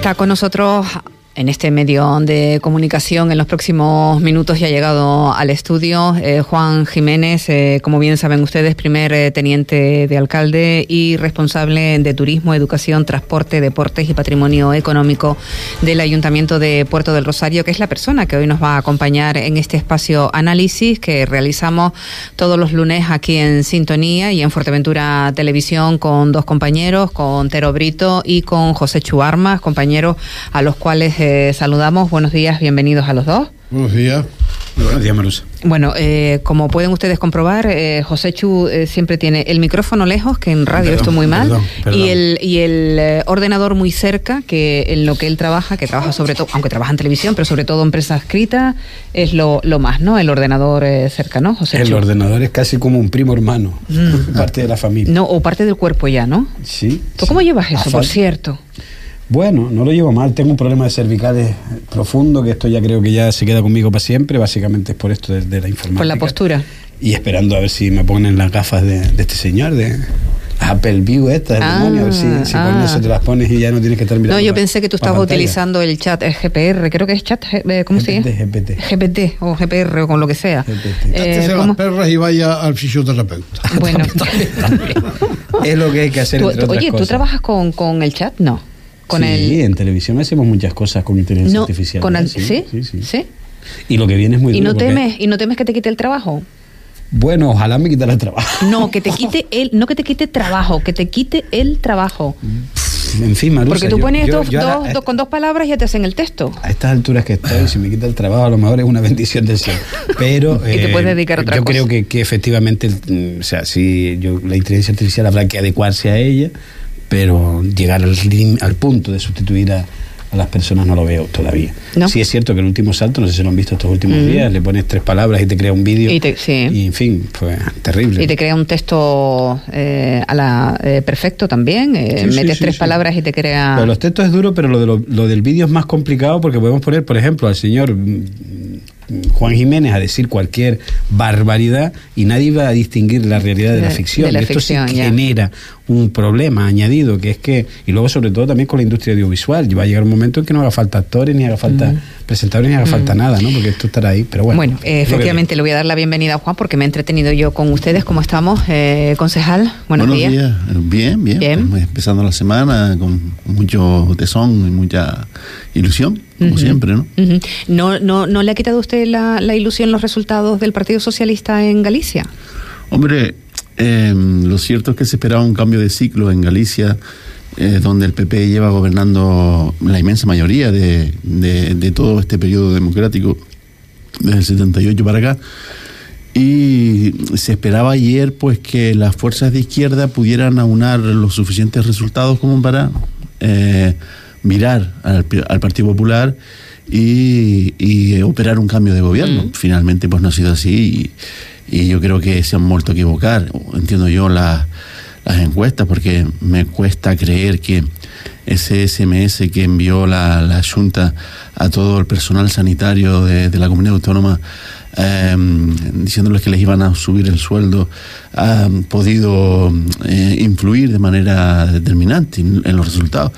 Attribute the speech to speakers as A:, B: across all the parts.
A: Está con nosotros en este medio de comunicación en los próximos minutos ya ha llegado al estudio eh, Juan Jiménez, eh, como bien saben ustedes, primer eh, teniente de alcalde y responsable de turismo, educación, transporte, deportes y patrimonio económico del Ayuntamiento de Puerto del Rosario, que es la persona que hoy nos va a acompañar en este espacio análisis que realizamos todos los lunes aquí en Sintonía y en Fuerteventura Televisión con dos compañeros, con Tero Brito y con José Chuarmas, compañeros a los cuales eh, saludamos. Buenos días, bienvenidos a los dos.
B: Buenos días.
C: Buenos días, Marusa.
A: Bueno, eh, como pueden ustedes comprobar, eh, José Chu eh, siempre tiene el micrófono lejos, que en radio
C: Perdón,
A: esto muy mal,
C: perdón, perdón.
A: y el, y el eh, ordenador muy cerca, que en lo que él trabaja, que trabaja sobre todo, aunque trabaja en televisión, pero sobre todo en prensa escrita, es lo, lo más, ¿no? El ordenador eh, cerca, ¿no, José
C: El
A: Chu?
C: ordenador es casi como un primo hermano, parte de la familia.
A: No, o parte del cuerpo ya, ¿no?
C: Sí.
A: ¿Tú
C: sí.
A: cómo llevas eso, por cierto?
C: Bueno, no lo llevo mal. Tengo un problema de cervicales profundo, que esto ya creo que ya se queda conmigo para siempre. Básicamente es por esto de, de la informática.
A: Por la postura.
C: Y esperando a ver si me ponen las gafas de, de este señor, de Apple View estas, del
A: Ah,
C: demonio. A ver si, si con
A: ah.
C: eso te las pones y ya no tienes que estar mirando.
A: No, yo pensé que tú estabas
C: pantalla.
A: utilizando el chat eh, GPR, creo que es chat, eh, ¿cómo se llama?
C: GPT,
A: GPT o GPR o con lo que sea.
C: GPT.
A: Eh,
B: las perras y vaya al fisioterapeuta.
A: Bueno,
C: Es lo que hay que hacer.
A: Tú-
C: entre
A: tú-
C: otras
A: oye, ¿tú
C: cosas.
A: trabajas con, con el chat? No. Con
C: sí,
A: el.
C: en televisión hacemos muchas cosas con inteligencia
A: No,
C: artificial.
A: con
C: ¿eh?
A: el-
C: sí,
A: ¿sí?
C: sí, sí.
A: ¿Sí?
C: Y lo que viene es muy
A: ¿Y
C: duro
A: no
C: porque-
A: temes, y no temes que te quite el trabajo?
C: Bueno, ojalá me quitara el trabajo.
A: No, que te quite el, no que te quite trabajo, que te quite el trabajo.
C: En fin, Marusa,
A: Porque tú pones
C: yo-
A: dos,
C: yo
A: dos- con dos palabras y ya te hacen el texto.
C: A estas alturas que estoy, si me quita el trabajo, a lo mejor es una bendición del cielo. Pero
A: Y te
C: eh,
A: puedes dedicar a otra
C: yo
A: cosa.
C: creo que, que efectivamente, mm, o sea, sí, yo, la inteligencia artificial habrá que adecuarse a ella, pero llegar al, punto de sustituir a, a las personas no lo veo todavía.
A: ¿No?
C: Sí es cierto que el último salto, no sé si lo han visto estos últimos
A: Mm.
C: días, le pones tres palabras y te crea un vídeo.
A: Y te- sí.
C: Y en fin, pues terrible.
A: Y te crea un texto eh, a la, eh, perfecto también. eh,
C: Sí,
A: metes
C: sí,
A: tres palabras y te crea.
C: De los textos es duro, pero lo, de lo, lo del vídeo es más complicado porque podemos poner, por ejemplo, al señor Juan Jiménez a decir cualquier barbaridad y nadie va a distinguir la realidad de, la ficción.
A: de la
C: Esto
A: ficción,
C: sí
A: ya.
C: genera un problema añadido, que es que, y luego sobre todo también con la industria audiovisual, va a llegar un momento en que no haga falta actores, ni haga falta presentadores, ni haga falta nada, ¿no? Porque esto estará ahí, pero bueno.
A: Bueno, eh, efectivamente le voy a dar la bienvenida a Juan porque me he entretenido yo con ustedes. ¿Cómo estamos, eh, concejal? Buenos, días.
D: Bien, bien.
A: Bien.
D: Empezando la semana con mucho tesón y mucha ilusión, como siempre, ¿no?
A: ¿No, no, ¿No le ha quitado usted la, la ilusión los resultados del Partido Socialista en Galicia?
D: Hombre, eh, lo cierto es que se esperaba un cambio de ciclo en Galicia, eh, donde el PP lleva gobernando la inmensa mayoría de, de- de todo este periodo democrático, desde el 78 para acá. Y se esperaba ayer pues que las fuerzas de izquierda pudieran aunar los suficientes resultados como para eh, mirar al, al Partido Popular y, y operar un cambio de gobierno.
A: Mm.
D: Finalmente pues no ha sido así y, y yo creo que se han vuelto a equivocar. Entiendo yo la- las encuestas porque me cuesta creer que ese SMS que envió la, la Junta a todo el personal sanitario de, de la comunidad autónoma eh, diciéndoles que les iban a subir el sueldo ha podido eh, influir de manera determinante en, en los resultados.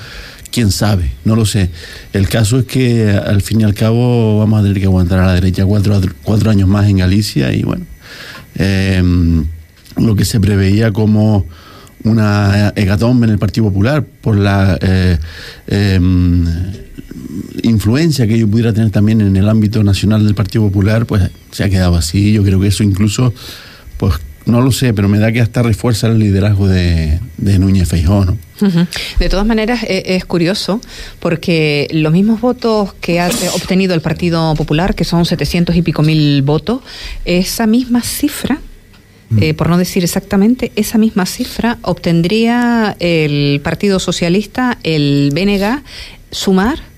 D: ¿Quién sabe? No lo sé. El caso es que al fin y al cabo vamos a tener que aguantar a la derecha cuatro, cuatro años más en Galicia y bueno, eh, lo que se preveía como una hecatombe en el Partido Popular por la eh, eh, influencia que ello pudiera tener también en el ámbito nacional del Partido Popular, pues se ha quedado así. Yo creo que eso incluso, pues no lo sé, pero me da que hasta refuerza el liderazgo de, de Núñez Feijó, ¿no?
A: Ujú. De todas maneras, e- es, curioso porque los mismos votos que ha obtenido el Partido Popular, que son 700 y pico mil votos, esa misma cifra, eh, por no decir exactamente, esa misma cifra obtendría el Partido Socialista, el BNG, sumar.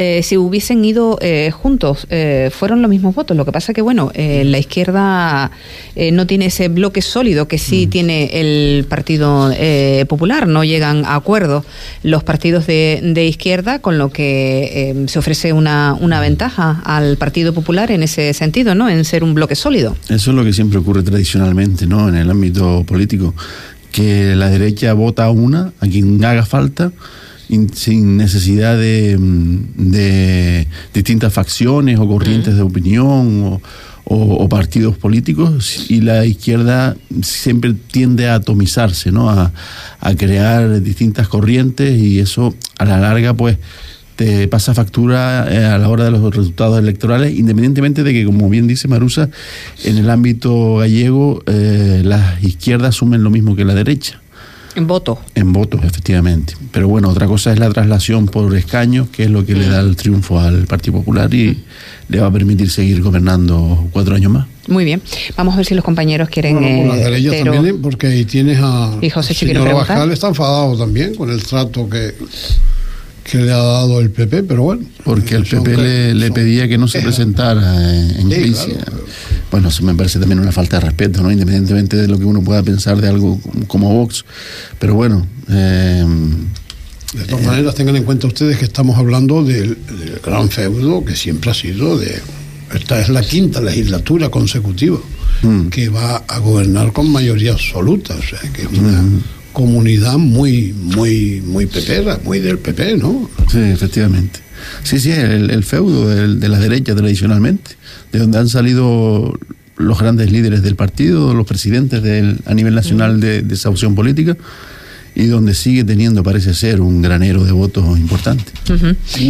A: Eh, si hubiesen ido eh, juntos, eh, fueron los mismos votos. Lo que pasa que, bueno, eh, la izquierda eh, no tiene ese bloque sólido que sí tiene el Partido eh, Popular. No llegan a acuerdo los partidos de, de izquierda, con lo que se ofrece una, una ventaja al Partido Popular en ese sentido, ¿no? En ser un bloque sólido.
D: Eso es lo que siempre ocurre tradicionalmente, ¿no? En el ámbito político, que la derecha vota a una, a quien haga falta, in- sin necesidad de, mm, de distintas facciones o corrientes de opinión o, o- o partidos políticos y la izquierda siempre tiende a atomizarse, ¿no? A, a crear distintas corrientes y eso a la larga pues te pasa factura eh, a la hora de los resultados electorales, independientemente de que, como bien dice Marusa, en el ámbito gallego eh, las izquierdas asumen lo mismo que la derecha.
A: En voto.
D: En votos, efectivamente. Pero bueno, otra cosa es la traslación por escaños, que es lo que le da el triunfo al Partido Popular y le va a permitir seguir gobernando cuatro años más.
A: Muy bien. Vamos a ver si los compañeros quieren.
B: Bueno, por las
A: eh, pero-
B: también, ¿eh? porque ahí tienes a.
A: Y José, preguntar.
B: Abascal está enfadado también con el trato que, que le ha dado el PP, pero bueno.
D: Porque el PP le, le
B: son
D: pedía que no se presentara en,
B: Sí, claro.
D: Bueno, eso me parece también una falta de respeto, ¿no? Independientemente de lo que uno pueda pensar de algo como- Vox. Pero bueno, eh,
B: De todas maneras, tengan en cuenta ustedes que estamos hablando del, del gran feudo que siempre ha sido de. Esta es la quinta legislatura consecutiva
D: Mm.
B: que va a gobernar con mayoría absoluta, o sea, que es una comunidad muy, muy, muy pepera, muy del PP, ¿no?
D: Sí, efectivamente. Sí, sí, el, el feudo del- de, la derecha tradicionalmente, de donde han salido los grandes líderes del partido, los presidentes del, a nivel nacional de, de esa opción política, y donde sigue teniendo, parece ser, un granero de votos importante.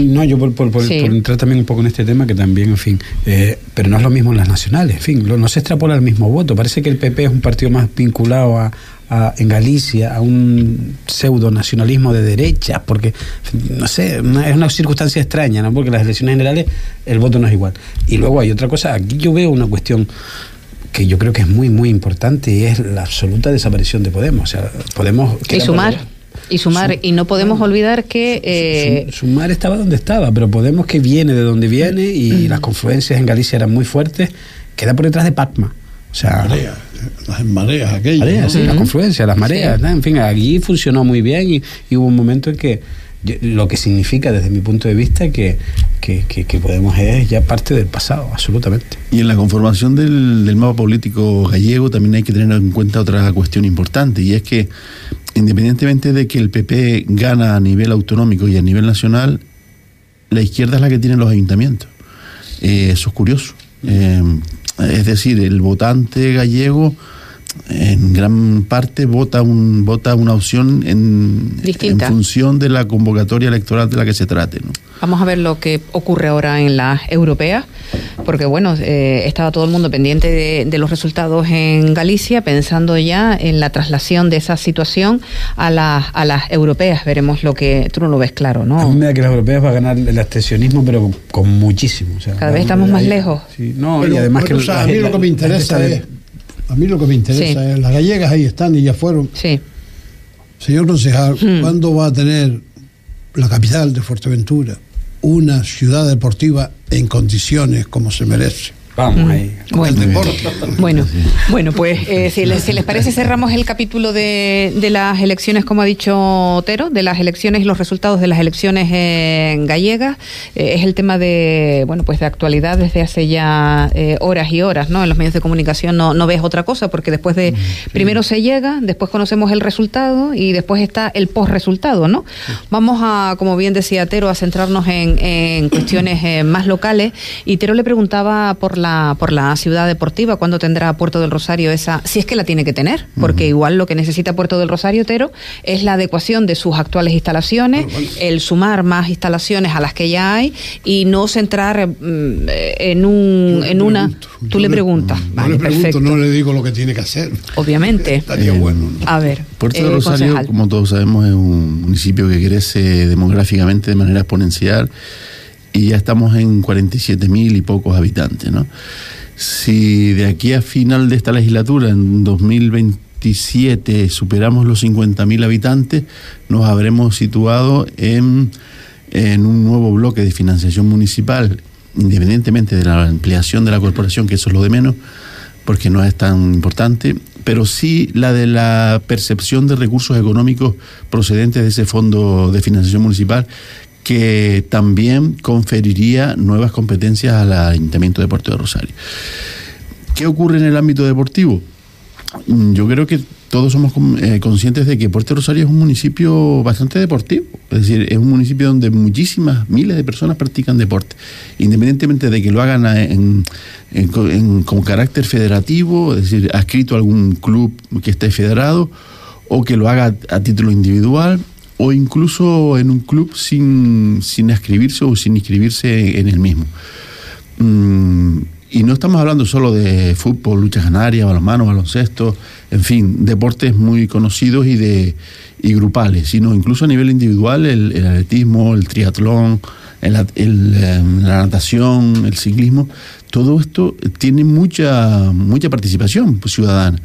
C: No, yo por, por, por-
A: Sí.
C: por entrar también un poco en este tema, que también, en fin, eh, pero no es lo mismo en las nacionales, en fin, lo- no se extrapola el mismo voto. Parece que el PP es un partido más vinculado a, a- en Galicia a un pseudo nacionalismo de derecha, porque, no sé, una- es una circunstancia extraña, ¿no? Porque en las elecciones generales el voto no es igual. Y luego hay otra cosa, aquí yo veo una cuestión que yo creo que es muy, muy importante y es la absoluta desaparición de Podemos. O sea, Podemos...
A: Y sumar. Y sumar. Y no podemos olvidar que. eh,
C: Su- Sumar estaba donde estaba, pero Podemos que viene de donde viene y las confluencias en Galicia eran muy fuertes, queda por detrás de Pacma. O sea,
B: las mareas aquellas.
C: mareas,
B: ¿no?
C: sí, las confluencias, las mareas, en fin, allí funcionó muy bien y, y hubo un momento en que lo que significa desde mi punto de vista que, que, que- que Podemos es ya parte del pasado, absolutamente.
D: Y en la conformación del, del mapa político gallego también hay que tener en cuenta otra cuestión importante, y es que independientemente de que el PP gana a nivel autonómico y a nivel nacional, la izquierda es la que tiene los ayuntamientos. Eh, eso es curioso. Eh, es decir, el votante gallego en gran parte vota un vota una opción en, función de la convocatoria electoral de la que se trate. ¿no?
A: Vamos a ver lo que ocurre ahora en las europeas, porque bueno, eh, estaba todo el mundo pendiente de, de los resultados en Galicia, pensando ya en la traslación de esa situación a, las a las europeas. Veremos lo que tú no lo ves claro,
C: A mí
A: ¿no?
C: me da que los europeos va a ganar el abstencionismo, pero con muchísimo. o sea,
A: Cada vez estamos más
C: ahí-
A: lejos.
C: sí, no,
B: Pero,
C: y además que
B: o sea,
C: la-
B: a mí
C: la-
B: lo que me
C: la
B: interesa es. A mí lo que me interesa
A: Sí.
B: es. Las gallegas ahí están y ya fueron.
A: Sí.
B: Señor concejal,
A: Hmm.
B: ¿cuándo va a tener la capital de Fuerteventura una ciudad deportiva en condiciones como se merece?
C: Vamos ahí.
A: Bueno, bueno, bueno, pues eh, si, les, si les parece cerramos el capítulo de, de las elecciones, como ha dicho Otero, de las elecciones y los resultados de las elecciones en gallegas. Eh, es el tema de, bueno, pues de actualidad desde hace ya eh, horas y horas, ¿no? En los medios de comunicación no, no ves otra cosa, porque después de, primero se llega, después conocemos el resultado y después está el post-resultado, ¿no? Vamos a, como bien decía Tero, a centrarnos en, en cuestiones eh, más locales y Tero le preguntaba por la por la ciudad deportiva cuándo tendrá Puerto del Rosario esa si es que la tiene que tener porque igual lo que necesita Puerto del Rosario Tero es la adecuación de sus actuales instalaciones el sumar más instalaciones a las que ya hay y no centrar mm, en un en una
B: pregunto,
A: tú
B: yo
A: le
B: le-
A: preguntas
B: Yo
A: vale
B: le pregunto,
A: perfecto
B: no le digo lo que tiene que hacer.
A: obviamente
B: Estaría bueno. ¿no?
A: a ver
D: Puerto
A: eh,
D: de Rosario,
A: concejal.
D: como todos sabemos, es un municipio que crece demográficamente de manera exponencial y ya estamos en 47 mil y pocos habitantes. ¿no? Si de aquí a final de esta legislatura, en 2027, superamos los 50 mil habitantes, nos habremos situado en, en un nuevo bloque de financiación municipal, independientemente de la ampliación de la corporación, que eso es lo de menos, porque no es tan importante, pero sí la de la percepción de recursos económicos procedentes de ese fondo de financiación municipal que también conferiría nuevas competencias al Ayuntamiento de Puerto de Rosario. ¿Qué ocurre en el ámbito deportivo? Mm, Yo creo que todos somos eh, conscientes de que Puerto Rosario es un municipio bastante deportivo. Es decir, es un municipio donde muchísimas, miles de personas practican deporte. Independientemente de que lo hagan en, con carácter federativo, es decir, adscrito a algún club que esté federado, o que lo haga a título individual, o incluso en un club sin, sin ascribirse o sin inscribirse en el mismo. Mm, y no estamos hablando solo de fútbol, lucha canaria, balonmano, baloncesto, en fin, deportes muy conocidos y de y grupales, sino incluso a nivel individual el, atletismo, el triatlón, el, em, la natación, el ciclismo, todo esto tiene mucha mucha participación ciudadana.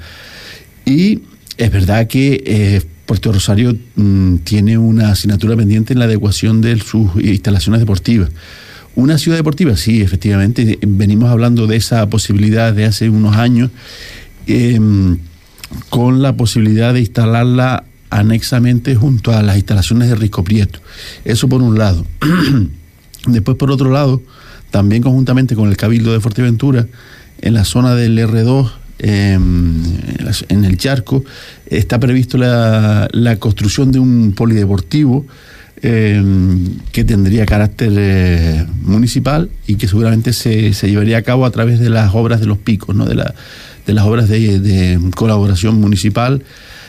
D: Y es verdad que eh, Puerto Rosario mm, tiene una asignatura pendiente en la adecuación de sus instalaciones deportivas. Una ciudad deportiva, sí, efectivamente, venimos hablando de esa posibilidad de hace unos años, em, con la posibilidad de instalarla anexamente junto a las instalaciones de Risco Prieto. Eso por un lado. Después, por otro lado, también conjuntamente con el Cabildo de Fuerteventura, en la zona del R2, em, en el charco, está previsto la, la construcción de un polideportivo Em, que tendría carácter eh, municipal y que seguramente se, llevaría a cabo a través de las obras de los picos, ¿no? de, la, de las obras de, colaboración municipal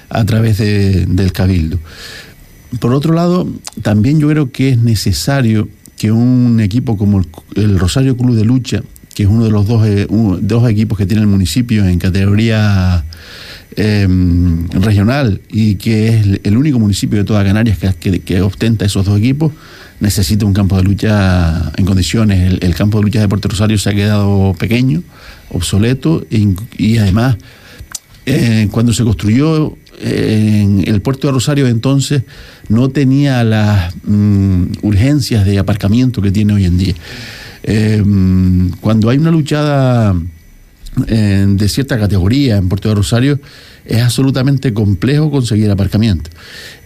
D: a través del cabildo. Por otro lado, también yo creo que es necesario que un equipo como el, Rosario Club de Lucha, que es uno de los dos, eh, dos equipos que tiene el municipio en categoría Em, regional y que es el único municipio de toda Canarias que, que, ostenta esos dos equipos, necesita un campo de lucha en condiciones. El, campo de lucha de Puerto Rosario se ha quedado pequeño, obsoleto y, además eh, cuando se construyó en el puerto de Rosario entonces no tenía las mm, urgencias de aparcamiento que tiene hoy en día. Em, cuando hay una luchada de cierta categoría en Puerto de Rosario, es absolutamente complejo conseguir aparcamiento.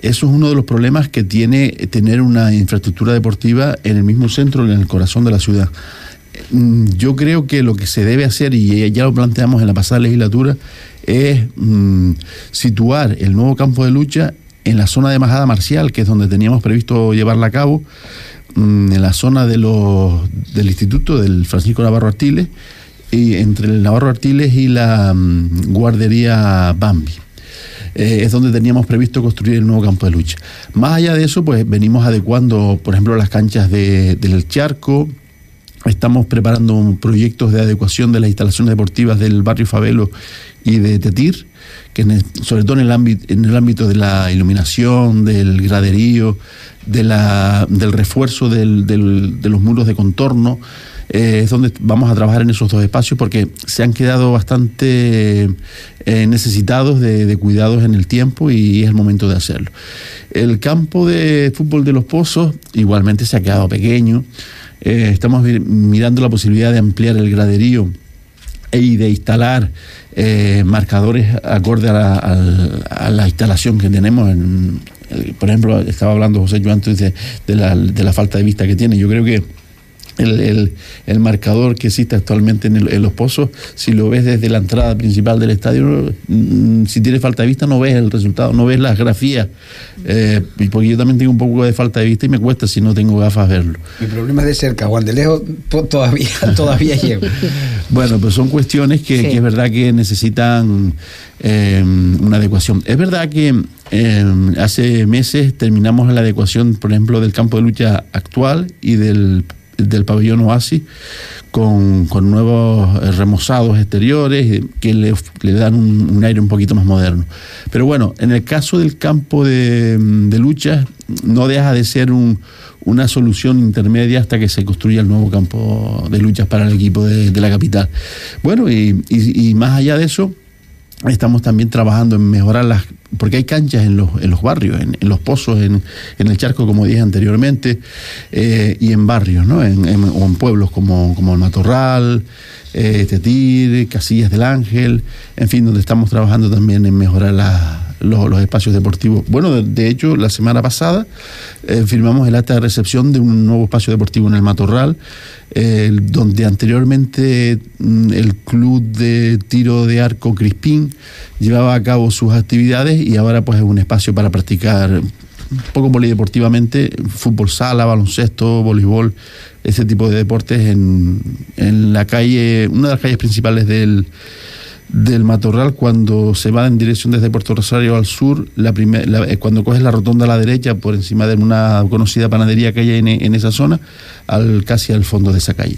D: Eso es uno de los problemas que tiene tener una infraestructura deportiva en el mismo centro, en el corazón de la ciudad. Mm, yo creo que lo que se debe hacer, y ya lo planteamos en la pasada legislatura, es mm, situar el nuevo campo de lucha en la zona de Majada Marcial, que es donde teníamos previsto llevarla a cabo, en la zona de los, del Instituto del Francisco Navarro Artiles, y entre el Navarro Artiles y la mm, guardería Bambi. Eh, es donde teníamos previsto construir el nuevo campo de lucha. Más allá de eso, pues venimos adecuando, por ejemplo, las canchas del charco, estamos preparando proyectos de adecuación de las instalaciones deportivas del barrio Fabelo y de Tetir, que sobre todo en el, ámbito, en el ámbito de la iluminación, del graderío, de la, del refuerzo de los muros de contorno, eh, es donde vamos a trabajar en esos dos espacios porque se han quedado bastante eh, necesitados de, cuidados en el tiempo y es el momento de hacerlo. El campo de fútbol de los pozos igualmente se ha quedado pequeño. Eh, estamos mirando la posibilidad de ampliar el graderío y de instalar marcadores acorde a la, instalación que tenemos. por ejemplo, estaba hablando José yo antes de, la, de la falta de vista que tiene. Yo creo que el, el, marcador que existe actualmente en, los pozos, si lo ves desde la entrada principal del estadio, mm, si tienes falta de vista no ves el resultado, no ves las grafías, eh, porque yo también tengo un poco de falta de vista y me cuesta si no tengo gafas verlo.
C: Mi problema es de cerca, Juan de lejos todavía, todavía llego.
D: Bueno, pues son cuestiones que, es verdad que necesitan eh, una adecuación. Es verdad que eh, hace meses terminamos la adecuación, por ejemplo, del campo de lucha actual y del del pabellón Oasis con, nuevos eh, remozados exteriores que le, dan un, aire un poquito más moderno. Pero bueno, en el caso del campo de, lucha, no deja de ser una solución intermedia hasta que se construya el nuevo campo de luchas para el equipo de, la capital. Bueno, y más allá de eso, estamos también trabajando en mejorar las porque hay canchas en los, en los barrios, en, los pozos, en, el charco, como dije anteriormente, eh, y en barrios, ¿no? En, o en pueblos como, como el Matorral, eh, Tetir, Casillas del Ángel, en fin, donde estamos trabajando también en mejorar los, espacios deportivos. Bueno, de, hecho, la semana pasada eh, firmamos el acta de recepción de un nuevo espacio deportivo en el Matorral, eh, donde anteriormente mm, el club de tiro de arco Crispín llevaba a cabo sus actividades y ahora pues es un espacio para practicar un poco polideportivamente, fútbol sala, baloncesto, voleibol, ese tipo de deportes en, en la calle, una de las calles principales del del Matorral cuando se va en dirección desde Puerto Rosario al sur, la eh, cuando coges la rotonda a la derecha por encima de una conocida panadería que hay en, esa zona, al casi al fondo de esa calle.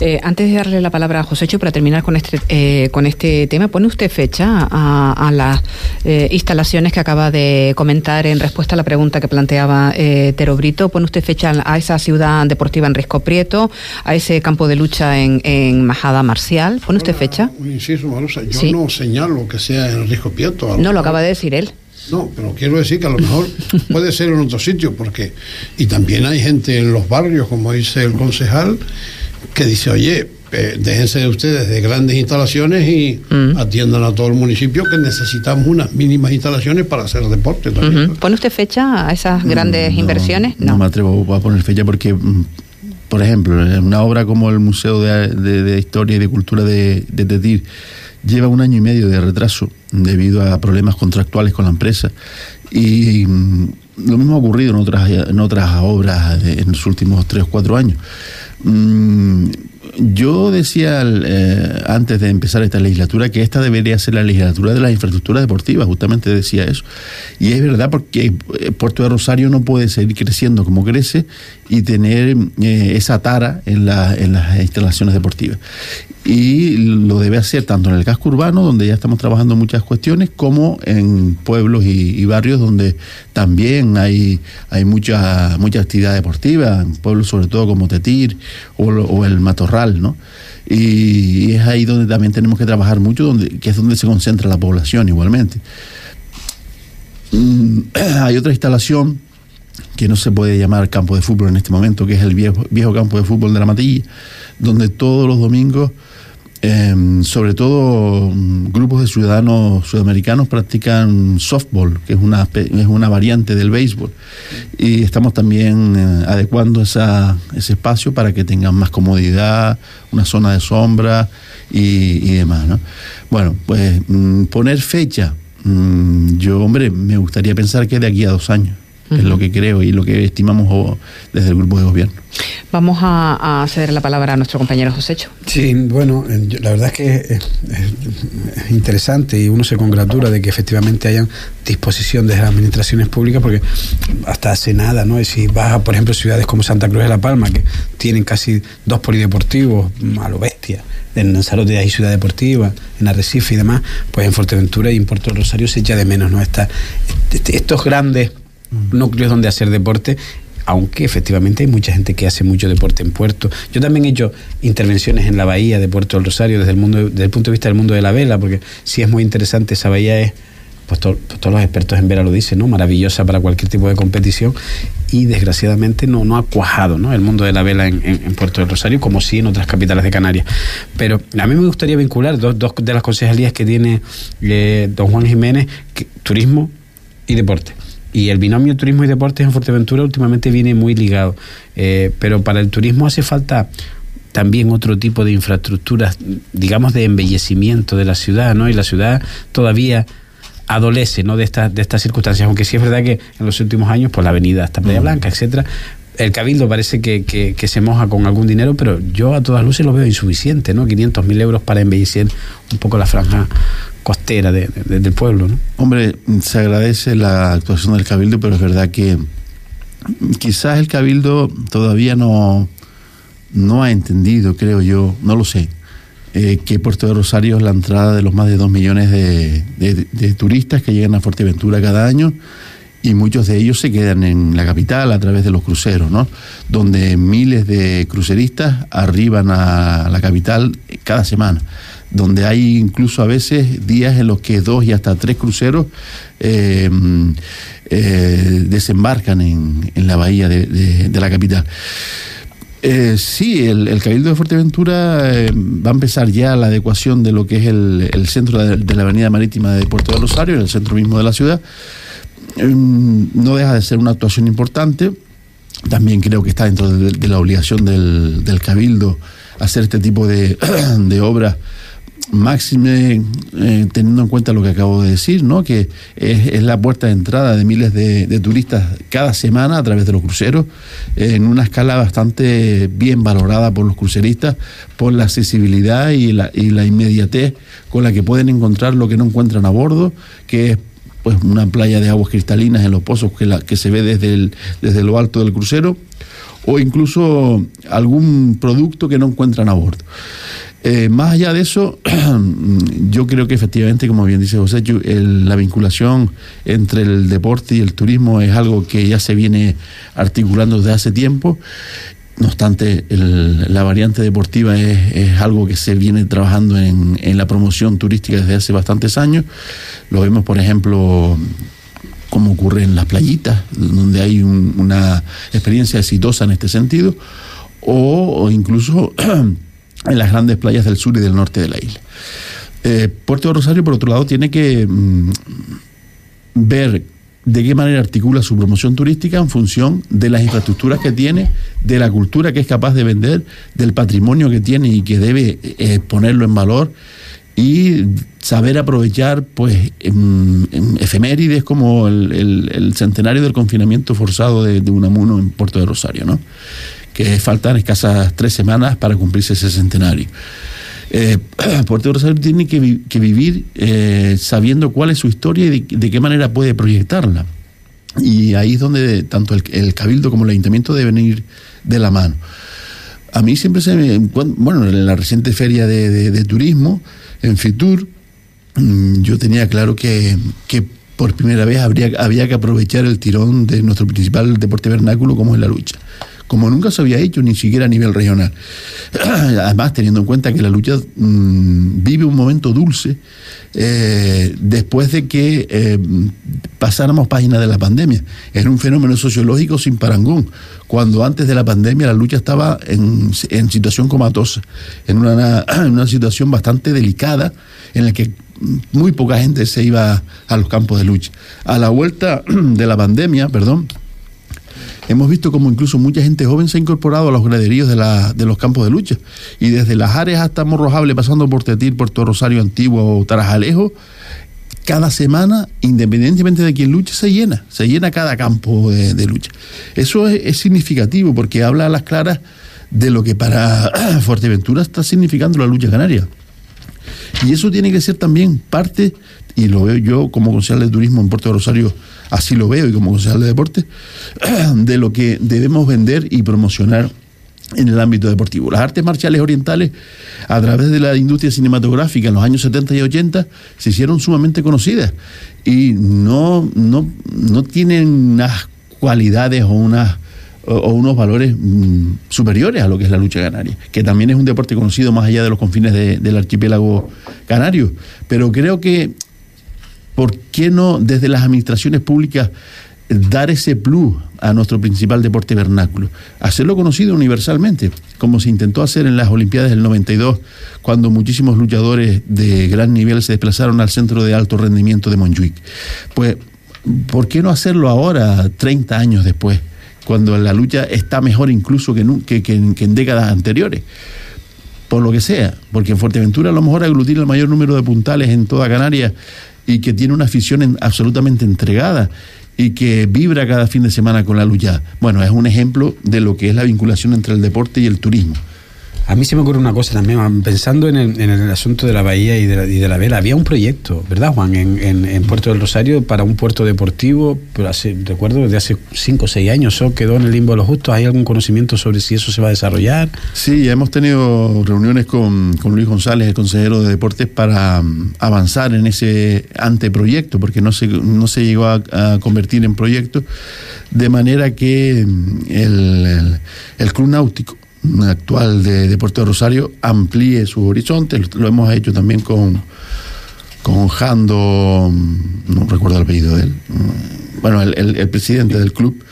A: Eh, antes de darle la palabra a Josécho para terminar con este eh, con este tema, pone usted fecha a, las instalaciones que acaba de comentar en respuesta a la pregunta que planteaba Tero Brito, pone usted fecha a esa ciudad deportiva en Risco Prieto, a ese campo de lucha en, en Majada Marcial, pone usted fecha.
B: Yo no señalo que sea en Risco Pieto.
A: No, lo acaba de decir él.
B: No, pero quiero decir que a lo mejor puede ser en otro sitio, porque. Y también hay gente en los barrios, como dice el concejal, que dice, oye, eh, déjense de ustedes de grandes instalaciones y mm. atiendan a todo el municipio que necesitamos unas mínimas instalaciones para hacer deporte también.
A: ¿Pone usted fecha a esas grandes inversiones?
D: No. me atrevo a poner fecha porque mm, por ejemplo, una obra como el Museo de, Historia y de Cultura de, de Tetir, lleva un año y medio de retraso debido a problemas contractuales con la empresa. Y mm, lo mismo ha ocurrido en otras, en otras obras en los últimos tres o cuatro años. Mm, yo decía eh, antes de empezar esta legislatura que esta debería ser la legislatura de las infraestructuras deportivas, justamente decía eso. Y es verdad porque eh, Puerto de Rosario no puede seguir creciendo como crece y tener eh, esa tara en, en las instalaciones deportivas y lo debe hacer tanto en el casco urbano, donde ya estamos trabajando muchas cuestiones, como en pueblos y, barrios donde también hay, hay mucha, mucha actividad deportiva, en pueblos sobre todo como Tetir o, el Matorral, ¿no? Y, es ahí donde también tenemos que trabajar mucho, donde, que es donde se concentra la población igualmente. Mm, hay otra instalación que no se puede llamar campo de fútbol en este momento, que es el viejo, viejo campo de fútbol de la Matilla, donde todos los domingos Em, sobre todo mm, grupos de ciudadanos sudamericanos practican softball, que es una, es una variante del béisbol. Y estamos también eh, adecuando esa, ese espacio para que tengan más comodidad, una zona de sombra y, demás. Bueno, pues mm, poner fecha. Mm, yo, hombre, me gustaría pensar que de aquí a dos años es lo que creo y lo que estimamos desde el grupo de gobierno.
A: Vamos a, ceder la palabra a nuestro compañero Josécho.
C: Sí, bueno, eh, la verdad es que es, interesante y uno se congratula de que efectivamente hayan disposición desde las administraciones públicas, porque hasta hace nada, ¿no? Y si vas a, por ejemplo, ciudades como Santa Cruz de la Palma, que tienen casi dos polideportivos a lo bestia, en Lanzarote hay ciudad deportiva, en Arrecife y demás, pues en Fuerteventura y en Puerto Rosario se echa de menos, ¿no? Está, este, estos grandes núcleos donde hacer deporte aunque efectivamente hay mucha gente que hace mucho deporte en puerto. Yo también he hecho intervenciones en la bahía de Puerto del Rosario desde el mundo desde el punto de vista del mundo de la vela, porque sí es muy interesante esa bahía es pues, pues, todos los expertos en vela lo dicen, ¿no? Maravillosa para cualquier tipo de competición y desgraciadamente no, no ha cuajado ¿no? el mundo de la vela en, Puerto del Rosario como sí en otras capitales de Canarias. Pero a mí me gustaría vincular dos, dos de las concejalías que tiene eh, don Juan Jiménez, turismo y deporte y el binomio turismo y deportes en Fuerteventura últimamente viene muy ligado. Eh, pero para el turismo hace falta también otro tipo de infraestructuras, digamos, de embellecimiento de la ciudad, ¿no? Y la ciudad todavía adolece, ¿no? De estas de estas circunstancias, aunque sí es verdad que en los últimos años, pues la avenida hasta Playa Blanca, etcétera, el cabildo parece que, que, se moja con algún dinero, pero yo a todas luces lo veo insuficiente, ¿no? 500 mil euros para embellecer un poco la franja costera de, del pueblo. ¿no?
D: Hombre, se agradece la actuación del Cabildo, pero es verdad que quizás el Cabildo todavía no, no ha entendido, creo yo, no lo sé, eh, que Puerto de Rosario es la entrada de los más de dos millones de, de, turistas que llegan a Fuerteventura cada año y muchos de ellos se quedan en la capital a través de los cruceros, ¿no? Donde miles de cruceristas arriban a la capital cada semana donde hay incluso a veces días en los que dos y hasta tres cruceros eh, eh, desembarcan en, la bahía de, la capital. Eh, sí, el, Cabildo de Fuerteventura eh, va a empezar ya la adecuación de lo que es el, centro de, la Avenida Marítima de Puerto de Rosario, en el centro mismo de la ciudad. Mm, no deja de ser una actuación importante. También creo que está dentro de, la obligación del, Cabildo hacer este tipo de obras máxime eh, teniendo en cuenta lo que acabo de decir, ¿no? que es, la puerta de entrada de miles de, turistas cada semana a través de los cruceros, en una escala bastante bien valorada por los cruceristas, por la accesibilidad y la, inmediatez con la que pueden encontrar lo que no encuentran a bordo, que es pues una playa de aguas cristalinas en los pozos que, la, que se ve desde, desde lo alto del crucero, o incluso algún producto que no encuentran a bordo. Eh, más allá de eso, yo creo que efectivamente, como bien dice José, la vinculación entre el deporte y el turismo es algo que ya se viene articulando desde hace tiempo. No obstante, la variante deportiva es, algo que se viene trabajando en, la promoción turística desde hace bastantes años. Lo vemos, por ejemplo, como ocurre en las playitas, donde hay una experiencia exitosa en este sentido, o incluso en las grandes playas del sur y del norte de la isla. Eh, Puerto de Rosario, por otro lado, tiene que mm, ver de qué manera articula su promoción turística en función de las infraestructuras que tiene, de la cultura que es capaz de vender, del patrimonio que tiene y que debe eh, ponerlo en valor y saber aprovechar pues efemérides como el, centenario del confinamiento forzado de, de Unamuno en Puerto de Rosario, ¿no? Que faltan escasas tres semanas para cumplirse ese centenario. Eh, Puerto Rosario tiene que, vivir eh, sabiendo cuál es su historia y de, qué manera puede proyectarla. Y ahí es donde tanto el, Cabildo como el Ayuntamiento deben ir de la mano. A mí siempre se me. Bueno, en la reciente feria de, turismo, en Fitur, mm, yo tenía claro que, que por primera vez habría, había que aprovechar el tirón de nuestro principal deporte vernáculo, como es la lucha como nunca se había hecho, ni siquiera a nivel regional. Además, teniendo en cuenta que la lucha mm, vive un momento dulce eh, después de que eh, pasáramos página de la pandemia. Era un fenómeno sociológico sin parangón, cuando antes de la pandemia la lucha estaba en, situación comatosa, en una, en una situación bastante delicada en la que muy poca gente se iba a los campos de lucha. A la vuelta de la pandemia, perdón, hemos visto como incluso mucha gente joven se ha incorporado a los graderíos de, los campos de lucha. Y desde Las Ares hasta Morrojable, pasando por Tetir, Puerto Rosario Antiguo o Tarajalejo, cada semana, independientemente de quién luche, se llena, se llena cada campo de, lucha. Eso es, significativo porque habla a las claras de lo que para Fuerteventura está significando la lucha canaria. Y eso tiene que ser también parte, y lo veo yo como concejal de turismo en Puerto Rosario así lo veo y como concejal de deporte, de lo que debemos vender y promocionar en el ámbito deportivo. Las artes marciales orientales, a través de la industria cinematográfica en los años 70 y 80, se hicieron sumamente conocidas y no, no, no tienen unas cualidades o unas o, unos valores mm, superiores a lo que es la lucha canaria, que también es un deporte conocido más allá de los confines del archipiélago canario. Pero creo que ¿por qué no desde las administraciones públicas dar ese plus a nuestro principal deporte vernáculo? Hacerlo conocido universalmente, como se intentó hacer en las Olimpiadas del 92, cuando muchísimos luchadores de gran nivel se desplazaron al centro de alto rendimiento de Montjuic. Pues, ¿por qué no hacerlo ahora, 30 años después, cuando la lucha está mejor incluso que, en décadas anteriores? por lo que sea, porque en Fuerteventura a lo mejor aglutina el mayor número de puntales en toda Canarias y que tiene una afición absolutamente entregada y que vibra cada fin de semana con la lucha. Bueno, es un ejemplo de lo que es la vinculación entre el deporte y el turismo.
C: A mí se me ocurre una cosa también, pensando en el, asunto de la bahía y de la, vela, había un proyecto, ¿verdad, Juan? En, Puerto del Rosario para un puerto deportivo, pero hace, recuerdo desde hace cinco o seis años, eso quedó en el limbo de los justos. ¿Hay algún conocimiento sobre si eso se va a desarrollar?
D: Sí, hemos tenido reuniones con, Luis González, el consejero de deportes, para mm, avanzar en ese anteproyecto, porque no se, no se llegó a, convertir en proyecto, de manera que mm, el Club Náutico actual de, Puerto de Rosario amplíe sus horizontes. Lo hemos hecho también con, con Jando, no recuerdo el apellido de él, bueno, el, presidente del club.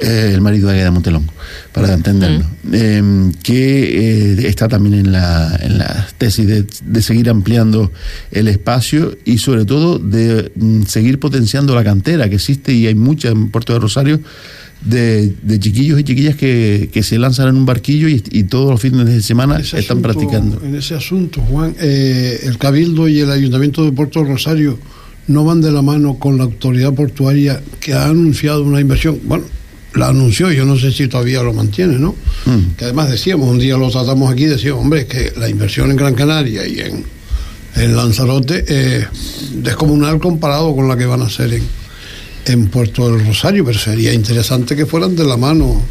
D: Eh, el marido de Agueda Montelongo, para entenderlo, eh, que eh, está también en la, en la tesis de, de, seguir ampliando el espacio y sobre todo de mm, seguir potenciando la cantera que existe y hay mucha en Puerto de Rosario. De, de, chiquillos y chiquillas que, que, se lanzan en un barquillo y, y todos los fines de semana están
B: asunto,
D: practicando.
B: En ese asunto, Juan, eh, el Cabildo y el Ayuntamiento de Puerto Rosario no van de la mano con la autoridad portuaria que ha anunciado una inversión. Bueno, la anunció, yo no sé si todavía lo mantiene, ¿no? Mm. Que además decíamos, un día lo tratamos aquí, decíamos, hombre, es que la inversión en Gran Canaria y en, en Lanzarote es eh, descomunal comparado con la que van a hacer en, en Puerto del Rosario, pero sería interesante que fueran de la mano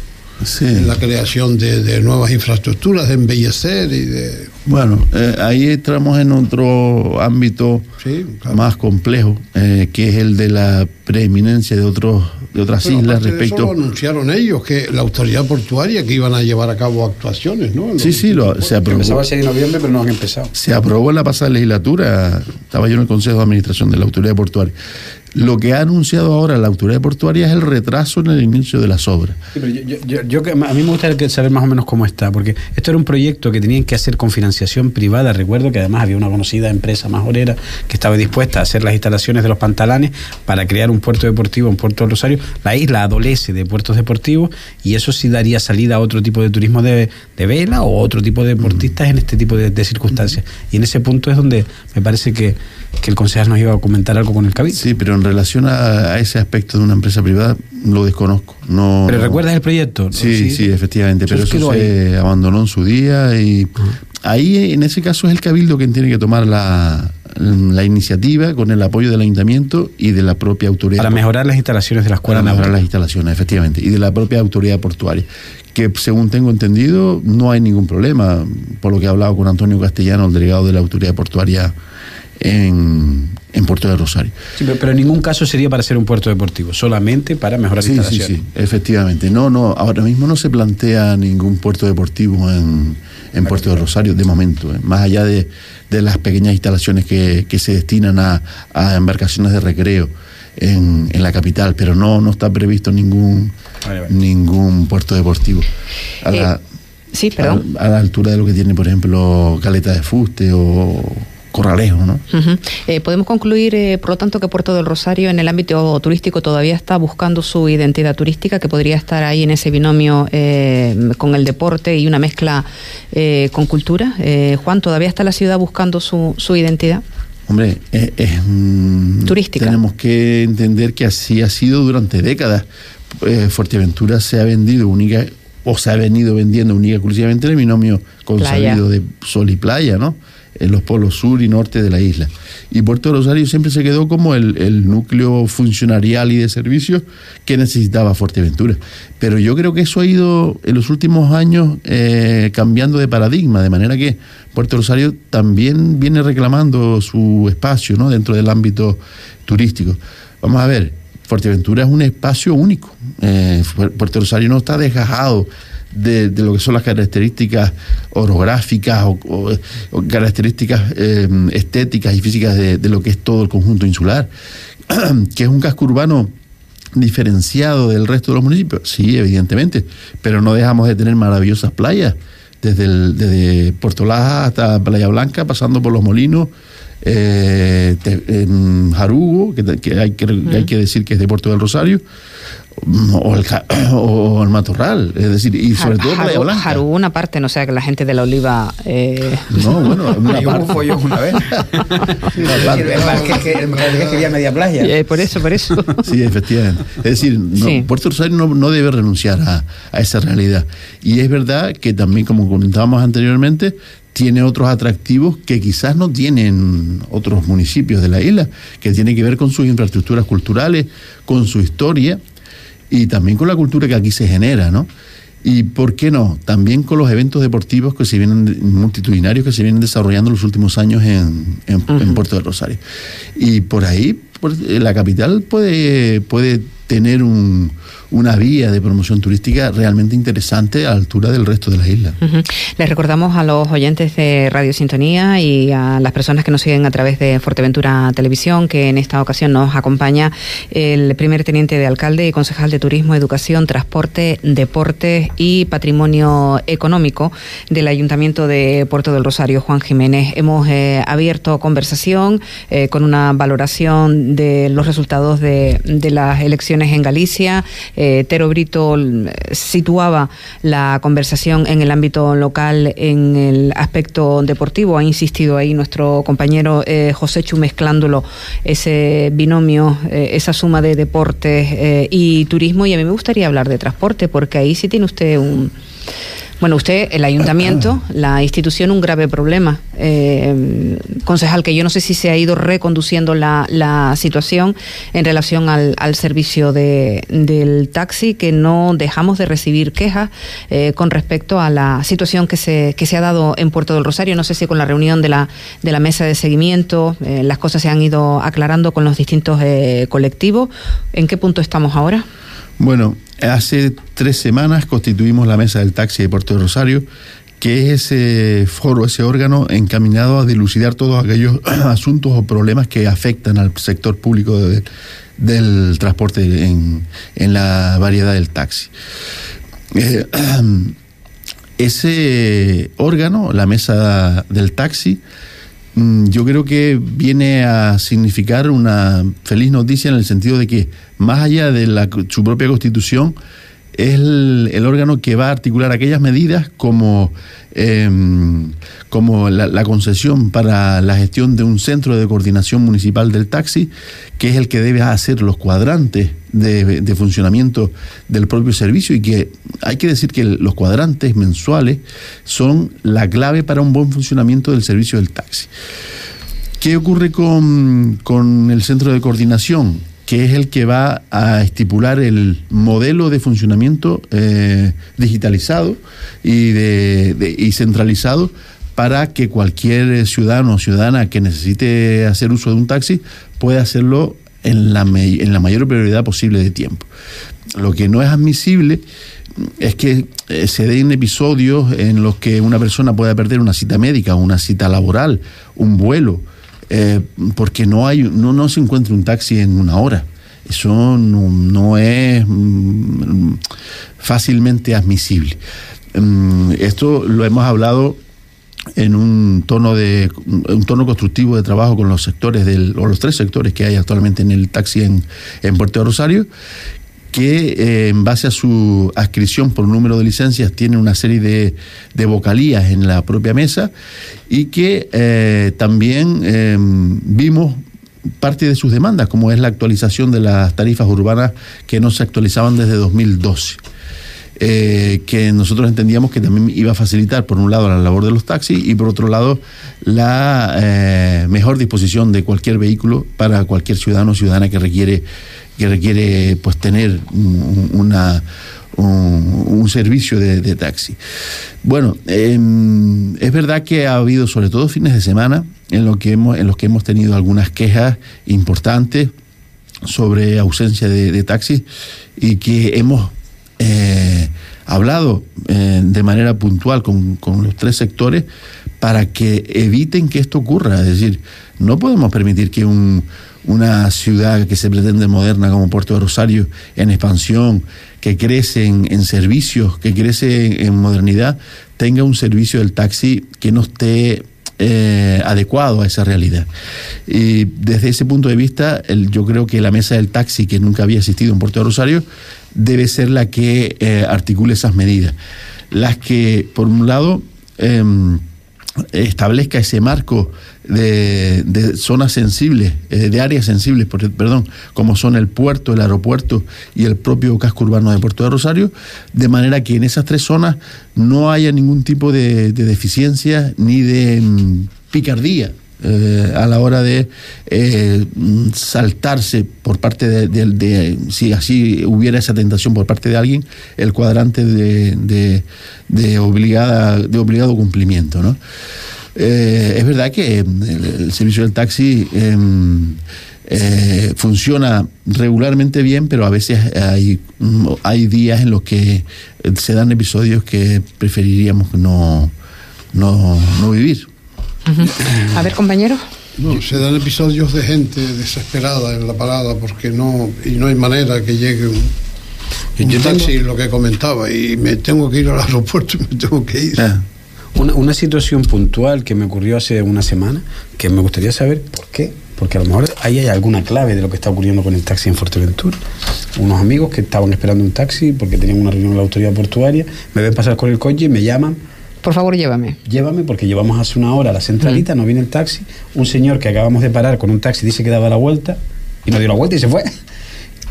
B: sí. en la creación de, de, nuevas infraestructuras, de embellecer y de...
D: Bueno, eh, ahí entramos en otro ámbito
B: sí, claro.
D: más complejo, eh, que es el de la preeminencia de otros de otras
B: Pero
D: islas
B: aparte de
D: respecto...
B: Eso lo anunciaron ellos, que la autoridad portuaria que iban a llevar a cabo actuaciones, ¿no?
D: Sí, sí, lo, se aprobó.
C: Empezaba el 6 de noviembre, pero no han empezado.
D: Se aprobó en la pasada legislatura, estaba yo en el Consejo de Administración de la Autoridad Portuaria. Lo que ha anunciado ahora la autoridad portuaria es el retraso en el inicio de las obras.
C: Sí, pero yo, yo, yo, a mí me gustaría saber más o menos cómo está, porque esto era un proyecto que tenían que hacer con financiación privada. Recuerdo que además había una conocida empresa majorera que estaba dispuesta a hacer las instalaciones de los pantalanes para crear un puerto deportivo en Puerto Rosario. La isla adolece de puertos deportivos y eso sí daría salida a otro tipo de turismo de, vela o otro tipo de deportistas en este tipo de, circunstancias. Y en ese punto es donde me parece que, que el concejal nos iba a comentar algo con el cabildo.
D: Sí, pero en relación a, a, ese aspecto de una empresa privada, lo desconozco. No,
C: ¿Pero recuerdas el proyecto?
D: Sí, sí, sí efectivamente, pero eso se ahí? abandonó en su día y -huh. ahí en ese caso es el cabildo quien tiene que tomar la, la iniciativa con el apoyo del ayuntamiento y de la propia autoridad.
C: Para mejorar las instalaciones de la escuela.
D: Para mejorar las instalaciones, efectivamente, y de la propia autoridad portuaria que según tengo entendido no hay ningún problema, por lo que he hablado con Antonio Castellano, el delegado de la autoridad portuaria en, en, Puerto de Rosario.
C: Sí, pero, pero, en ningún caso sería para ser un puerto deportivo, solamente para mejorar
D: sí,
C: instalaciones.
D: Sí, sí, efectivamente. No, no, ahora mismo no se plantea ningún puerto deportivo en, en Puerto de Rosario, de momento, ¿eh? más allá de, de, las pequeñas instalaciones que, que se destinan a, a, embarcaciones de recreo en, en, la capital, pero no, no está previsto ningún, vale, vale. ningún puerto deportivo. A la,
A: eh, sí, perdón.
D: A, a la altura de lo que tiene, por ejemplo, Caleta de Fuste o Corralejo, ¿no?
A: Uh -huh. eh, Podemos concluir, eh, por lo tanto, que Puerto del Rosario en el ámbito turístico todavía está buscando su identidad turística, que podría estar ahí en ese binomio eh, con el deporte y una mezcla con cultura. Juan, ¿todavía está la ciudad buscando su, su identidad?
D: Hombre, es, es,
A: turística.
D: Tenemos que entender que así ha sido durante décadas. Fuerteventura se ha vendido única o se ha venido vendiendo única exclusivamente en el binomio consabido de sol y playa, ¿no? En los polos sur y norte de la isla. Y Puerto Rosario siempre se quedó como el, el, núcleo funcionarial y de servicios que necesitaba Fuerteventura. Pero yo creo que eso ha ido en los últimos años eh, cambiando de paradigma, de manera que Puerto Rosario también viene reclamando su espacio ¿no? dentro del ámbito turístico. Vamos a ver, Fuerteventura es un espacio único. Eh, Puerto Rosario no está desgajado de, lo que son las características orográficas o, o, características eh, estéticas y físicas de, lo que es todo el conjunto insular, que es un casco urbano diferenciado del resto de los municipios, sí, evidentemente, pero no dejamos de tener maravillosas playas, desde, desde Puerto Laja hasta Playa Blanca, pasando por los molinos, eh, en Jarugo, que, que, hay que, mm. hay que decir que es de Puerto del Rosario, o el, o el matorral, es decir, y sobre todo
A: Playa Blanca. Jarú una parte, no sea que la gente de la oliva. Eh...
D: No, bueno, una
C: parte. fue yo una vez. el que, quería media playa.
A: Eh, por eso, por eso.
D: Sí, efectivamente. Es decir, no, sí. Puerto Rosario no, no, debe renunciar a, a esa realidad. Y es verdad que también, como comentábamos anteriormente, tiene otros atractivos que quizás no tienen otros municipios de la isla, que tiene que ver con sus infraestructuras culturales, con su historia y también con la cultura que aquí se genera, ¿no? Y por qué no, también con los eventos deportivos que se vienen multitudinarios que se vienen desarrollando en los últimos años en, en, uh -huh. en Puerto del Rosario. Y por ahí, por, la capital puede, puede tener un, una vía de promoción turística realmente interesante a altura del resto de la isla.
A: Les recordamos a los oyentes de Radio Sintonía y a las personas que nos siguen a través de Fuerteventura Televisión que en esta ocasión nos acompaña el primer teniente de alcalde y concejal de Turismo, Educación, Transporte, Deportes y Patrimonio Económico del Ayuntamiento de Puerto del Rosario, Juan Jiménez. Hemos eh, abierto conversación eh, con una valoración de los resultados de las elecciones en Galicia. Eh, Tero Brito situaba la conversación en el ámbito local, en el aspecto deportivo. Ha insistido ahí nuestro compañero eh, José Chu mezclándolo, ese binomio, eh, esa suma de deportes y turismo. Y a mí me gustaría hablar de transporte, porque ahí sí tiene usted un bueno, usted, el ayuntamiento, la institución, un grave problema. Eh, concejal, que yo no sé si se ha ido reconduciendo la, situación en relación al, servicio de, del taxi, que no dejamos de recibir quejas eh, con respecto a la situación que se, que se ha dado en Puerto del Rosario. No sé si con la reunión de la, de la mesa de seguimiento eh, las cosas se han ido aclarando con los distintos colectivos. ¿En qué punto estamos ahora?
D: Bueno, hace tres semanas constituimos la mesa del taxi de Puerto Rosario, que es ese foro, ese órgano encaminado a dilucidar todos aquellos asuntos o problemas que afectan al sector público del transporte en, la variedad del taxi. Eh, ese órgano, la mesa del taxi, yo creo que viene a significar una feliz noticia en el sentido de que más allá de la, su propia constitución, es el, órgano que va a articular aquellas medidas como, em, como la, concesión para la gestión de un centro de coordinación municipal del taxi, que es el que debe hacer los cuadrantes de, funcionamiento del propio servicio y que hay que decir que los cuadrantes mensuales son la clave para un buen funcionamiento del servicio del taxi. ¿Qué ocurre con, con el centro de coordinación? Que es el que va a estipular el modelo de funcionamiento eh, digitalizado y, de, y centralizado para que cualquier ciudadano o ciudadana que necesite hacer uso de un taxi pueda hacerlo en la, en la mayor prioridad posible de tiempo. Lo que no es admisible es que eh, se den episodios en los que una persona pueda perder una cita médica, una cita laboral, un vuelo, eh, porque no, hay, no, no se encuentra un taxi en una hora. Eso no, es mm, fácilmente admisible. Mm, esto lo hemos hablado en un tono de un tono constructivo de trabajo con los sectores del o los tres sectores que hay actualmente en el taxi en, en Puerto Rosario que eh, en base a su adscripción por número de licencias tiene una serie de, de vocalías en la propia mesa y que eh, también eh, vimos parte de sus demandas, como es la actualización de las tarifas urbanas que no se actualizaban desde 2012. Que nosotros entendíamos que también iba a facilitar, por un lado, la labor de los taxis y por otro lado, la mejor disposición de cualquier vehículo para cualquier ciudadano o ciudadana que requiere que requiere pues tener una, un, servicio de, taxi. Bueno, em, es verdad que ha habido sobre todo fines de semana en, lo que hemos, en los que hemos tenido algunas quejas importantes sobre ausencia de, taxi y que hemos eh, hablado eh, de manera puntual con, con los tres sectores para que eviten que esto ocurra. Es decir, no podemos permitir que un, una ciudad que se pretende moderna como Puerto de Rosario, en expansión, que crece en, servicios, que crece en, modernidad, tenga un servicio del taxi que no esté eh, adecuado a esa realidad. Y desde ese punto de vista, yo creo que la mesa del taxi, que nunca había existido en Puerto de Rosario, debe ser la que eh, articule esas medidas. Las que, por un lado, em, establezca ese marco de, zonas sensibles, eh, de áreas sensibles, perdón, como son el puerto, el aeropuerto y el propio casco urbano de Puerto de Rosario, de manera que en esas tres zonas no haya ningún tipo de, deficiencia ni de mm, picardía. Eh, a la hora de eh, saltarse por parte de, si así hubiera esa tentación por parte de alguien, el cuadrante de, de, obligada, de obligado cumplimiento. ¿no? Eh, es verdad que el, el servicio del taxi em, eh, funciona regularmente bien, pero a veces hay, mm, hay días en los que se dan episodios que preferiríamos no, no, no vivir.
A: A ver, compañero.
B: No, se dan episodios de gente desesperada en la parada porque no y no hay manera que llegue un, un
C: Yo tengo-
B: taxi, lo que comentaba, y me tengo que ir al aeropuerto y me tengo que ir.
D: Ah,
C: Una, una situación puntual que me ocurrió hace una semana, que me gustaría saber por qué. Porque a lo mejor ahí hay alguna clave de lo que está ocurriendo con el taxi en Fuerteventura. Unos amigos que estaban esperando un taxi porque tenían una reunión en la autoridad portuaria, me ven pasar con el coche, me llaman,
A: Por favor, llévame.
C: llévame porque llevamos hace una hora a la centralita, no viene el taxi. Un señor que acabamos de parar con un taxi dice que daba la vuelta y no dio la vuelta y se fue.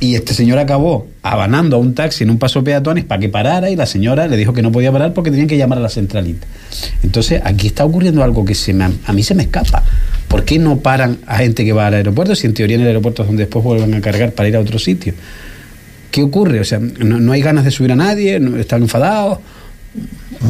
C: Y este señor acabó abanando a un taxi en un paso peatones para que parara y la señora le dijo que no podía parar porque tenían que llamar a la centralita. Entonces aquí está ocurriendo algo que se me, a mí se me escapa. ¿Por qué no paran a gente que va al aeropuerto si en teoría en el aeropuerto es donde después vuelven a cargar para ir a otro sitio? ¿Qué ocurre? O sea, no, no hay ganas de subir a nadie, están enfadados.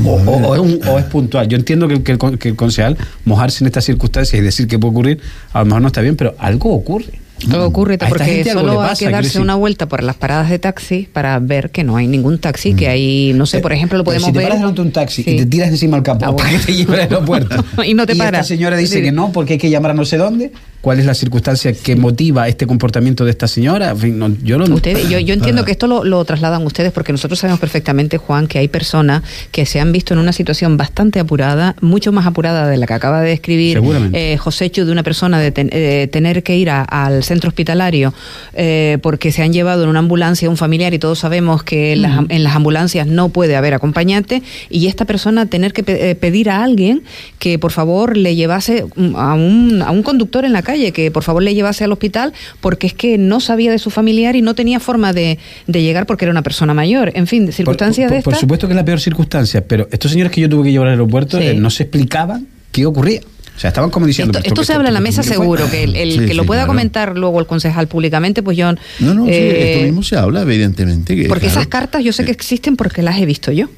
C: O, es un- o es puntual. Yo entiendo que, el- que el concejal mojarse en estas circunstancias y decir que puede ocurrir, a lo mejor no está bien, pero algo ocurre.
A: Todo ocurre
C: A esta
A: porque solo
C: le
A: hay
C: pasa,
A: que
C: quiero
A: darse
C: decir.
A: una vuelta por las paradas de taxi para ver que no hay ningún taxi, que hay, no sé, por ejemplo, lo podemos
C: si te
A: ver.
C: paras delante de un taxi
A: Sí.
C: y te tiras encima del capó
A: Ah,
C: para que
A: bueno.
C: te lleve al aeropuerto.
A: Y no te
C: esta
A: paras.
C: señora dice
A: Sí.
C: que no porque hay que llamar a no sé dónde. ¿Cuál es la circunstancia que motiva este comportamiento de esta señora? En fin, no- yo no.
A: Ustedes, yo, yo entiendo
C: Ah.
A: que esto lo, lo trasladan ustedes porque nosotros sabemos perfectamente, Juan, que hay personas que se han visto en una situación bastante apurada, mucho más apurada de la que acaba de describir eh, José Chu, de una persona de ten- eh, tener que ir a- al centro hospitalario eh, porque se han llevado en una ambulancia a un familiar y todos sabemos que en las, en las ambulancias no puede haber acompañante y esta persona tener que pe- eh, pedir a alguien que por favor le llevase mm, a un, a un conductor en la calle, que por favor le llevase al hospital porque es que no sabía de su familiar y no tenía forma de, de llegar porque era una persona mayor. En fin, circunstancias
C: por,
A: de
C: por supuesto que es la peor circunstancia, pero estos señores que yo tuve que llevar al aeropuerto
A: Sí.
C: eh, no se explicaban qué ocurría. O sea, estaban como diciendo.
A: Esto,
C: "Pero
A: esto se habla en la mesa
C: qué fue?".
A: seguro, que el, el
D: Sí,
A: que lo pueda
D: claro.
A: comentar luego el concejal públicamente, pues yo...
D: No, no, sí,
A: eh,
D: esto mismo se habla, evidentemente. Que,
A: Porque
D: claro,
A: esas cartas yo sé que existen porque las he visto yo.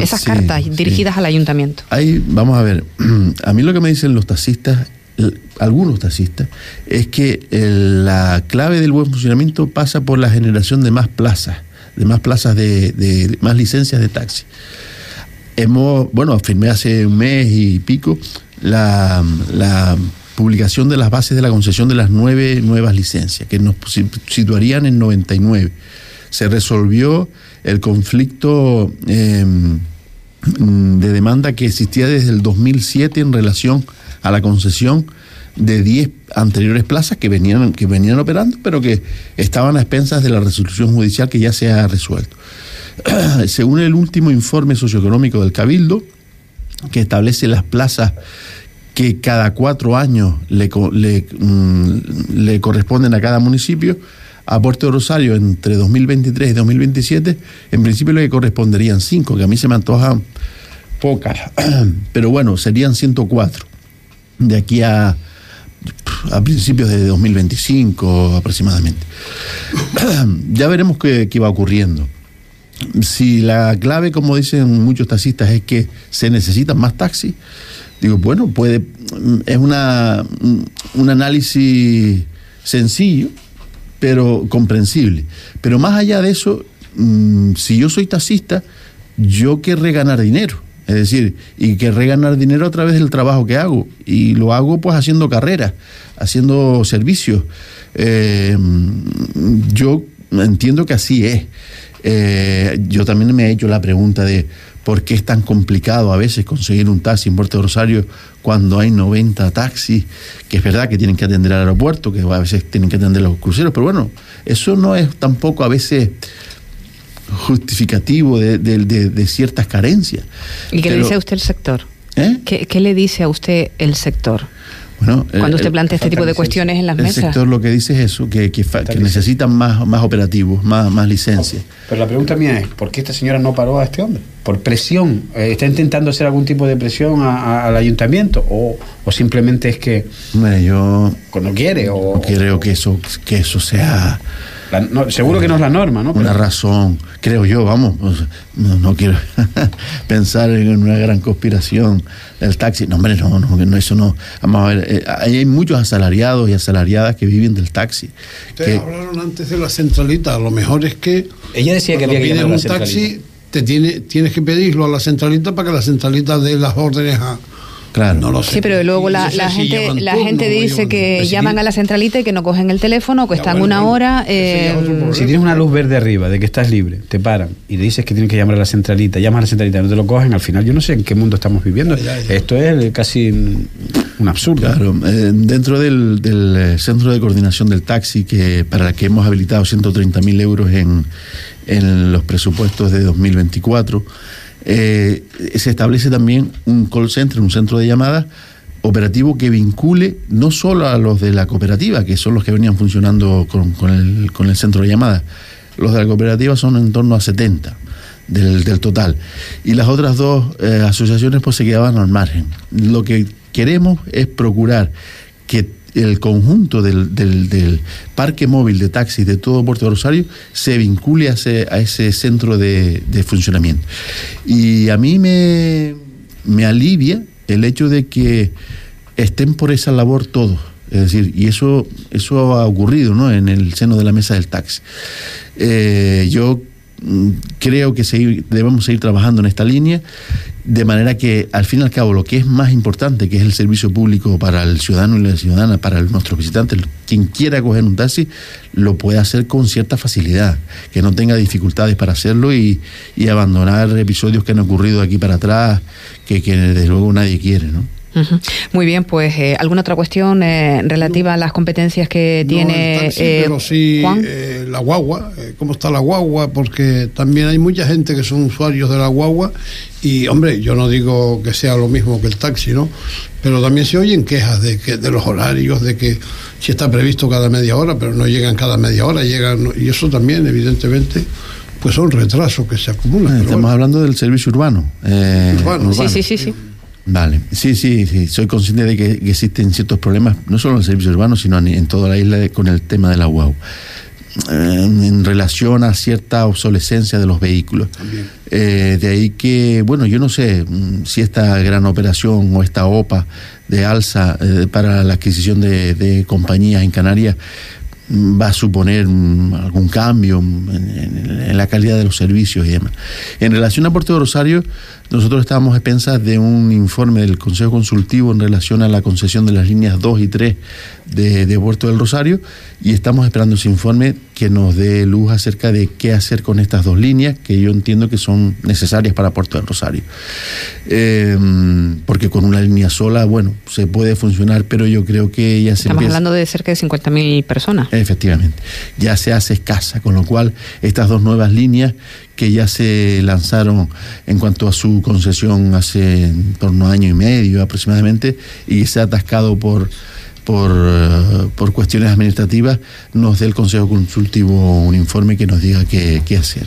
A: Esas
D: Sí,
A: cartas dirigidas al ayuntamiento.
D: Hay, vamos a ver, a mí lo que me dicen los taxistas, algunos taxistas, es que la clave del buen funcionamiento pasa por la generación de más plazas, de más plazas de, de más licencias de taxi. Hemos, bueno, firmé hace un mes y pico la, la publicación de las bases de la concesión de las nueve nuevas licencias, que nos si- situarían en 99. Se resolvió el conflicto mm, de demanda que existía desde el 2007 en relación a la concesión de 10 anteriores plazas que venían, que venían operando, pero que estaban a expensas de la resolución judicial que ya se ha resuelto. Según el último informe socioeconómico del Cabildo, que establece las plazas que cada cuatro años le, mm, le corresponden a cada municipio, a Puerto Rosario entre 2023 y 2027, en principio le corresponderían cinco, que a mí se me antojan pocas, pero bueno, serían 104 de aquí a, a principios de 2025 aproximadamente. ya veremos qué, qué va ocurriendo. Si la clave, como dicen muchos taxistas, es que se necesitan más taxis, digo, bueno, puede, es una, un análisis sencillo, pero comprensible. Pero más allá de eso, mm, si yo soy taxista, yo querré ganar dinero. Es decir, y querré ganar dinero a través del trabajo que hago. Y lo hago pues haciendo carreras, haciendo servicios. Eh, yo entiendo que así es. Eh, yo también me he hecho la pregunta de por qué es tan complicado a veces conseguir un taxi en Puerto Rosario cuando hay 90 taxis, que es verdad que tienen que atender al aeropuerto, que a veces tienen que atender los cruceros, pero bueno, eso no es tampoco a veces justificativo de, de- de- de ciertas carencias.
A: ¿Y qué le dice a usted el sector?
D: ¿Eh?
A: ¿Qué, qué le dice a usted el sector?
D: Bueno,
A: Cuando
D: el-
A: usted
D: el-
A: plantea este tipo de cuestiones en las
D: el
A: mesas.
D: sector lo que dice es eso, que, que, que necesitan más, más operativos, más, más licencias.
C: Pero la pregunta mía es, ¿por qué esta señora no paró a este hombre? ¿Por presión? Eh, ¿Está intentando hacer algún tipo de presión a- a- al ayuntamiento? ¿O, o simplemente es que
D: Hombre, yo
C: no quiere? O,
D: no creo que eso, que eso sea
C: La- no, seguro que no es la norma, ¿no?
D: una
C: Pero-
D: razón, creo yo, vamos, no, no quiero pensar en una gran conspiración del taxi. No, hombre, no, no, que no, eso no. Vamos a ver, eh, hay muchos asalariados y asalariadas que viven del taxi.
B: Ustedes
D: que-
B: hablaron antes de la centralita. A lo mejor es que
C: Ella decía que
B: cuando
C: había que llamar
B: un taxi, te tiene, tienes que pedirlo a la centralita para que la centralita dé las órdenes a.
D: Claro.
B: No lo sé.
A: Sí, pero luego la, la
B: si
A: gente la
B: turno
A: gente dice que llaman a la centralita y que no cogen el teléfono, que están
B: bueno,
A: una
B: bueno,
A: hora. eh.
C: Si tienes una luz verde arriba de que estás libre, te paran y le dices que tienes que llamar a la centralita, llamas a la centralita, no te lo cogen, al final yo no sé en qué mundo estamos viviendo.
B: Ya, ya.
C: Esto es casi un absurdo.
D: Claro, eh, dentro del, del, eh, centro de coordinación del taxi, que para el que hemos habilitado 130 mil euros en, en los presupuestos de 2024, eh, se establece también un call center, un centro de llamadas operativo que vincule no solo a los de la cooperativa, que son los que venían funcionando con, el, con el centro de llamadas, los de la cooperativa son en torno a 70 del, del total. Y las otras dos eh, asociaciones pues se quedaban al margen. Lo que queremos es procurar que el conjunto del, del- del parque móvil de taxis de todo Puerto Rosario se vincule a ese, a ese centro de, de funcionamiento. Y a mí me, alivia el hecho de que estén por esa labor todos. Es decir, y eso, eso ha ocurrido ¿no? en el seno de la mesa del taxi. Eh, yo mm, creo que seguir- debemos seguir trabajando en esta línea, de manera que al fin y al cabo lo que es más importante, que es el servicio público para el ciudadano y la ciudadana, para nuestros visitantes, quien quiera coger un taxi, lo puede hacer con cierta facilidad, que no tenga dificultades para hacerlo y, y abandonar episodios que han ocurrido aquí para atrás, que, que desde luego nadie quiere, ¿no?
A: Muy bien, pues eh, alguna otra cuestión eh, relativa a las competencias que
B: No
A: tiene
B: el taxi,
A: eh,
B: pero sí
A: Juan.
B: eh, la guagua, eh, cómo está la guagua, porque también hay mucha gente que son usuarios de la guagua y, hombre, yo no digo que sea lo mismo que el taxi, ¿no? Pero también se oyen quejas de que de los horarios, de que si está previsto cada media hora, pero no llegan cada media hora, llegan y eso también, evidentemente, pues son retrasos que se acumulan. pero
D: Estamos
B: bueno.
D: hablando del servicio urbano. eh,
B: Urbano.
A: Sí, sí, sí, sí.
D: Vale, sí, sí, sí, soy consciente de que, que existen ciertos problemas, no solo en el servicio urbano, sino en, en toda la isla de- con el tema de la UAU. En, en relación a cierta obsolescencia de los vehículos. Eh, de ahí que, bueno, yo no sé mm, si esta gran operación o esta OPA de alza eh, para la adquisición de, de compañías en Canarias mm, va a suponer mm, algún cambio en, en- en la calidad de los servicios y demás. En relación a Puerto de Rosario, nosotros estábamos a expensas de un informe del Consejo Consultivo en relación a la concesión de las líneas 2 y 3 de, de Puerto del Rosario y estamos esperando ese informe que nos dé luz acerca de qué hacer con estas dos líneas que yo entiendo que son necesarias para Puerto del Rosario. Eh, porque con una línea sola, bueno, se puede funcionar, pero yo creo que ya se
A: Estamos
D: empieza-
A: hablando de cerca de 50.000 personas.
D: Efectivamente, ya se hace escasa, con lo cual estas dos nuevas líneas que ya se lanzaron en cuanto a su concesión hace en torno a año y medio aproximadamente y se ha atascado por por, eh, por cuestiones administrativas, nos dé el Consejo Consultivo un informe que nos diga qué, qué hacer.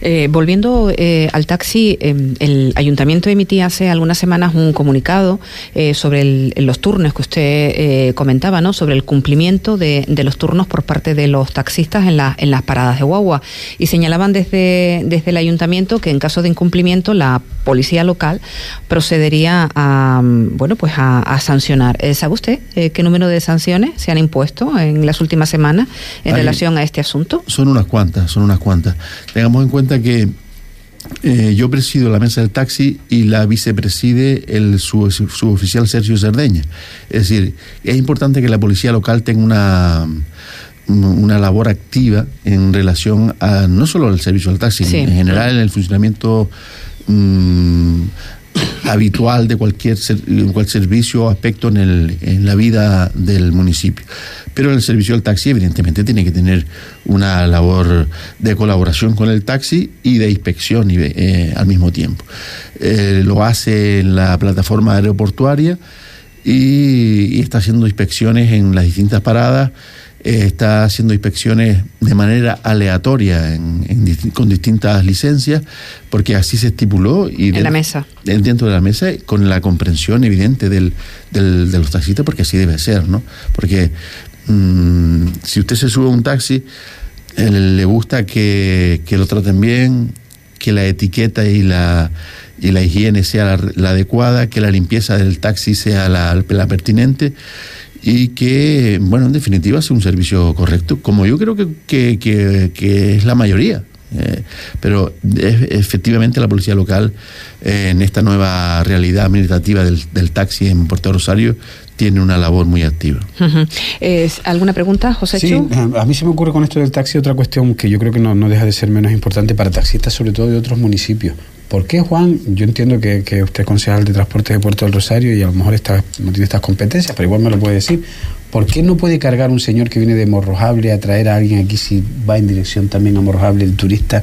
A: Eh, volviendo eh, al taxi, eh, el ayuntamiento emitía hace algunas semanas un comunicado eh, sobre el- los turnos que usted comentaba, ¿no? Sobre el cumplimiento de, de los turnos por parte de los taxistas en, la- en las paradas de guagua y señalaban desde desde el ayuntamiento que en caso de incumplimiento la policía local procedería a mm, bueno pues a, a sancionar. ¿Sabe usted eh, qué número de sanciones se han impuesto en las últimas semanas en relación a este asunto?
D: Son unas cuantas, son unas cuantas. Tengamos en cuenta que eh, yo presido la mesa del taxi y la vicepreside el su- suboficial Sergio Cerdeña. Es decir, es importante que la policía local tenga una una labor activa en relación a no solo al servicio del taxi,
A: Sí.
D: en general en el funcionamiento mm, habitual de cualquier, ser- cualquier servicio o aspecto en, el, en la vida del municipio. Pero el servicio del taxi evidentemente tiene que tener una labor de colaboración con el taxi y de inspección y eh, al mismo tiempo. Eh, lo hace en la plataforma aeroportuaria y está haciendo inspecciones en las distintas paradas eh, está haciendo inspecciones de manera aleatoria en- en disti- con distintas licencias, porque así se estipuló. Y
A: En
D: de-
A: la mesa.
D: de- Dentro de la mesa, con la comprensión evidente del, del- de los taxistas, porque así debe ser, ¿no? Porque mm, si usted se sube a un taxi, él le gusta que, que lo traten bien, que la etiqueta y la, y la higiene sea la, la adecuada, que la limpieza del taxi sea la, la pertinente y que, bueno, en definitiva, sea un servicio correcto, como yo creo que, que, que, que es la mayoría. Eh, pero es, efectivamente la policía local eh, en esta nueva realidad administrativa del, del, taxi en Puerto Rosario tiene una labor muy activa.
A: Uh -huh. ¿Es, ¿Alguna pregunta, José
C: Sí,
A: Chu?
C: a mí se me ocurre con esto del taxi otra cuestión que yo creo que no, no deja de ser menos importante para taxistas, sobre todo de otros municipios. ¿Por qué, Juan? Yo entiendo que, que, usted es concejal de transporte de Puerto del Rosario y a lo mejor está, no tiene estas competencias, pero igual me lo puede decir. ¿Por qué no puede cargar un señor que viene de Morrojable a traer a alguien aquí si va en dirección también a Morrojable el turista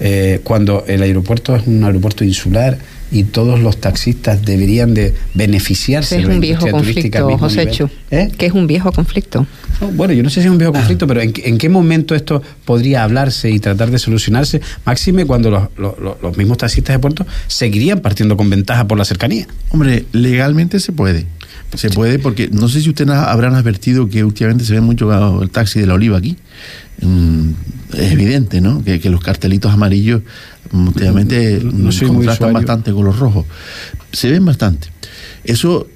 C: eh, cuando el aeropuerto es un aeropuerto insular y todos los taxistas deberían de beneficiarse
A: es un viejo conflicto, José Chu. ¿Eh? Que es un viejo conflicto.
C: No, bueno, yo no sé si es un viejo conflicto, pero ¿en, ¿en, qué momento esto podría hablarse y tratar de solucionarse? Máxime cuando los, los, los mismos taxistas de puerto seguirían partiendo con ventaja por la cercanía.
D: Hombre, legalmente se puede. Se puede porque no sé si ustedes habrán advertido que últimamente se ve mucho el taxi de la oliva aquí. Es evidente, ¿no? Que, que los cartelitos amarillos últimamente no, no contrastan bastante con los rojos. Se ven bastante. Eso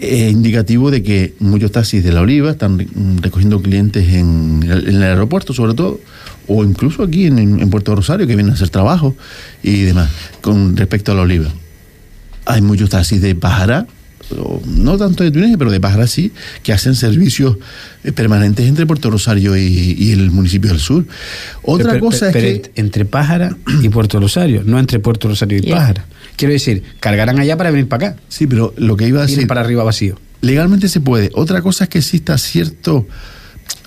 D: es indicativo de que muchos taxis de la oliva están recogiendo clientes en el, aeropuerto, sobre todo, o incluso aquí en, Puerto Rosario, que vienen a hacer trabajo y demás, con respecto a la oliva. Hay muchos taxis de No tanto de Túnez, pero de Pájara sí, que hacen servicios permanentes entre Puerto Rosario y, y el municipio del sur. Otra
C: pero,
D: cosa
C: pero,
D: es
C: que... Entre Pájara y Puerto Rosario, no entre Puerto Rosario y yeah. Pájara. Quiero decir, cargarán allá para venir para acá.
D: Sí, pero lo que iba a decir...
C: Vienen para arriba vacío.
D: Legalmente se puede. Otra cosa es que exista cierto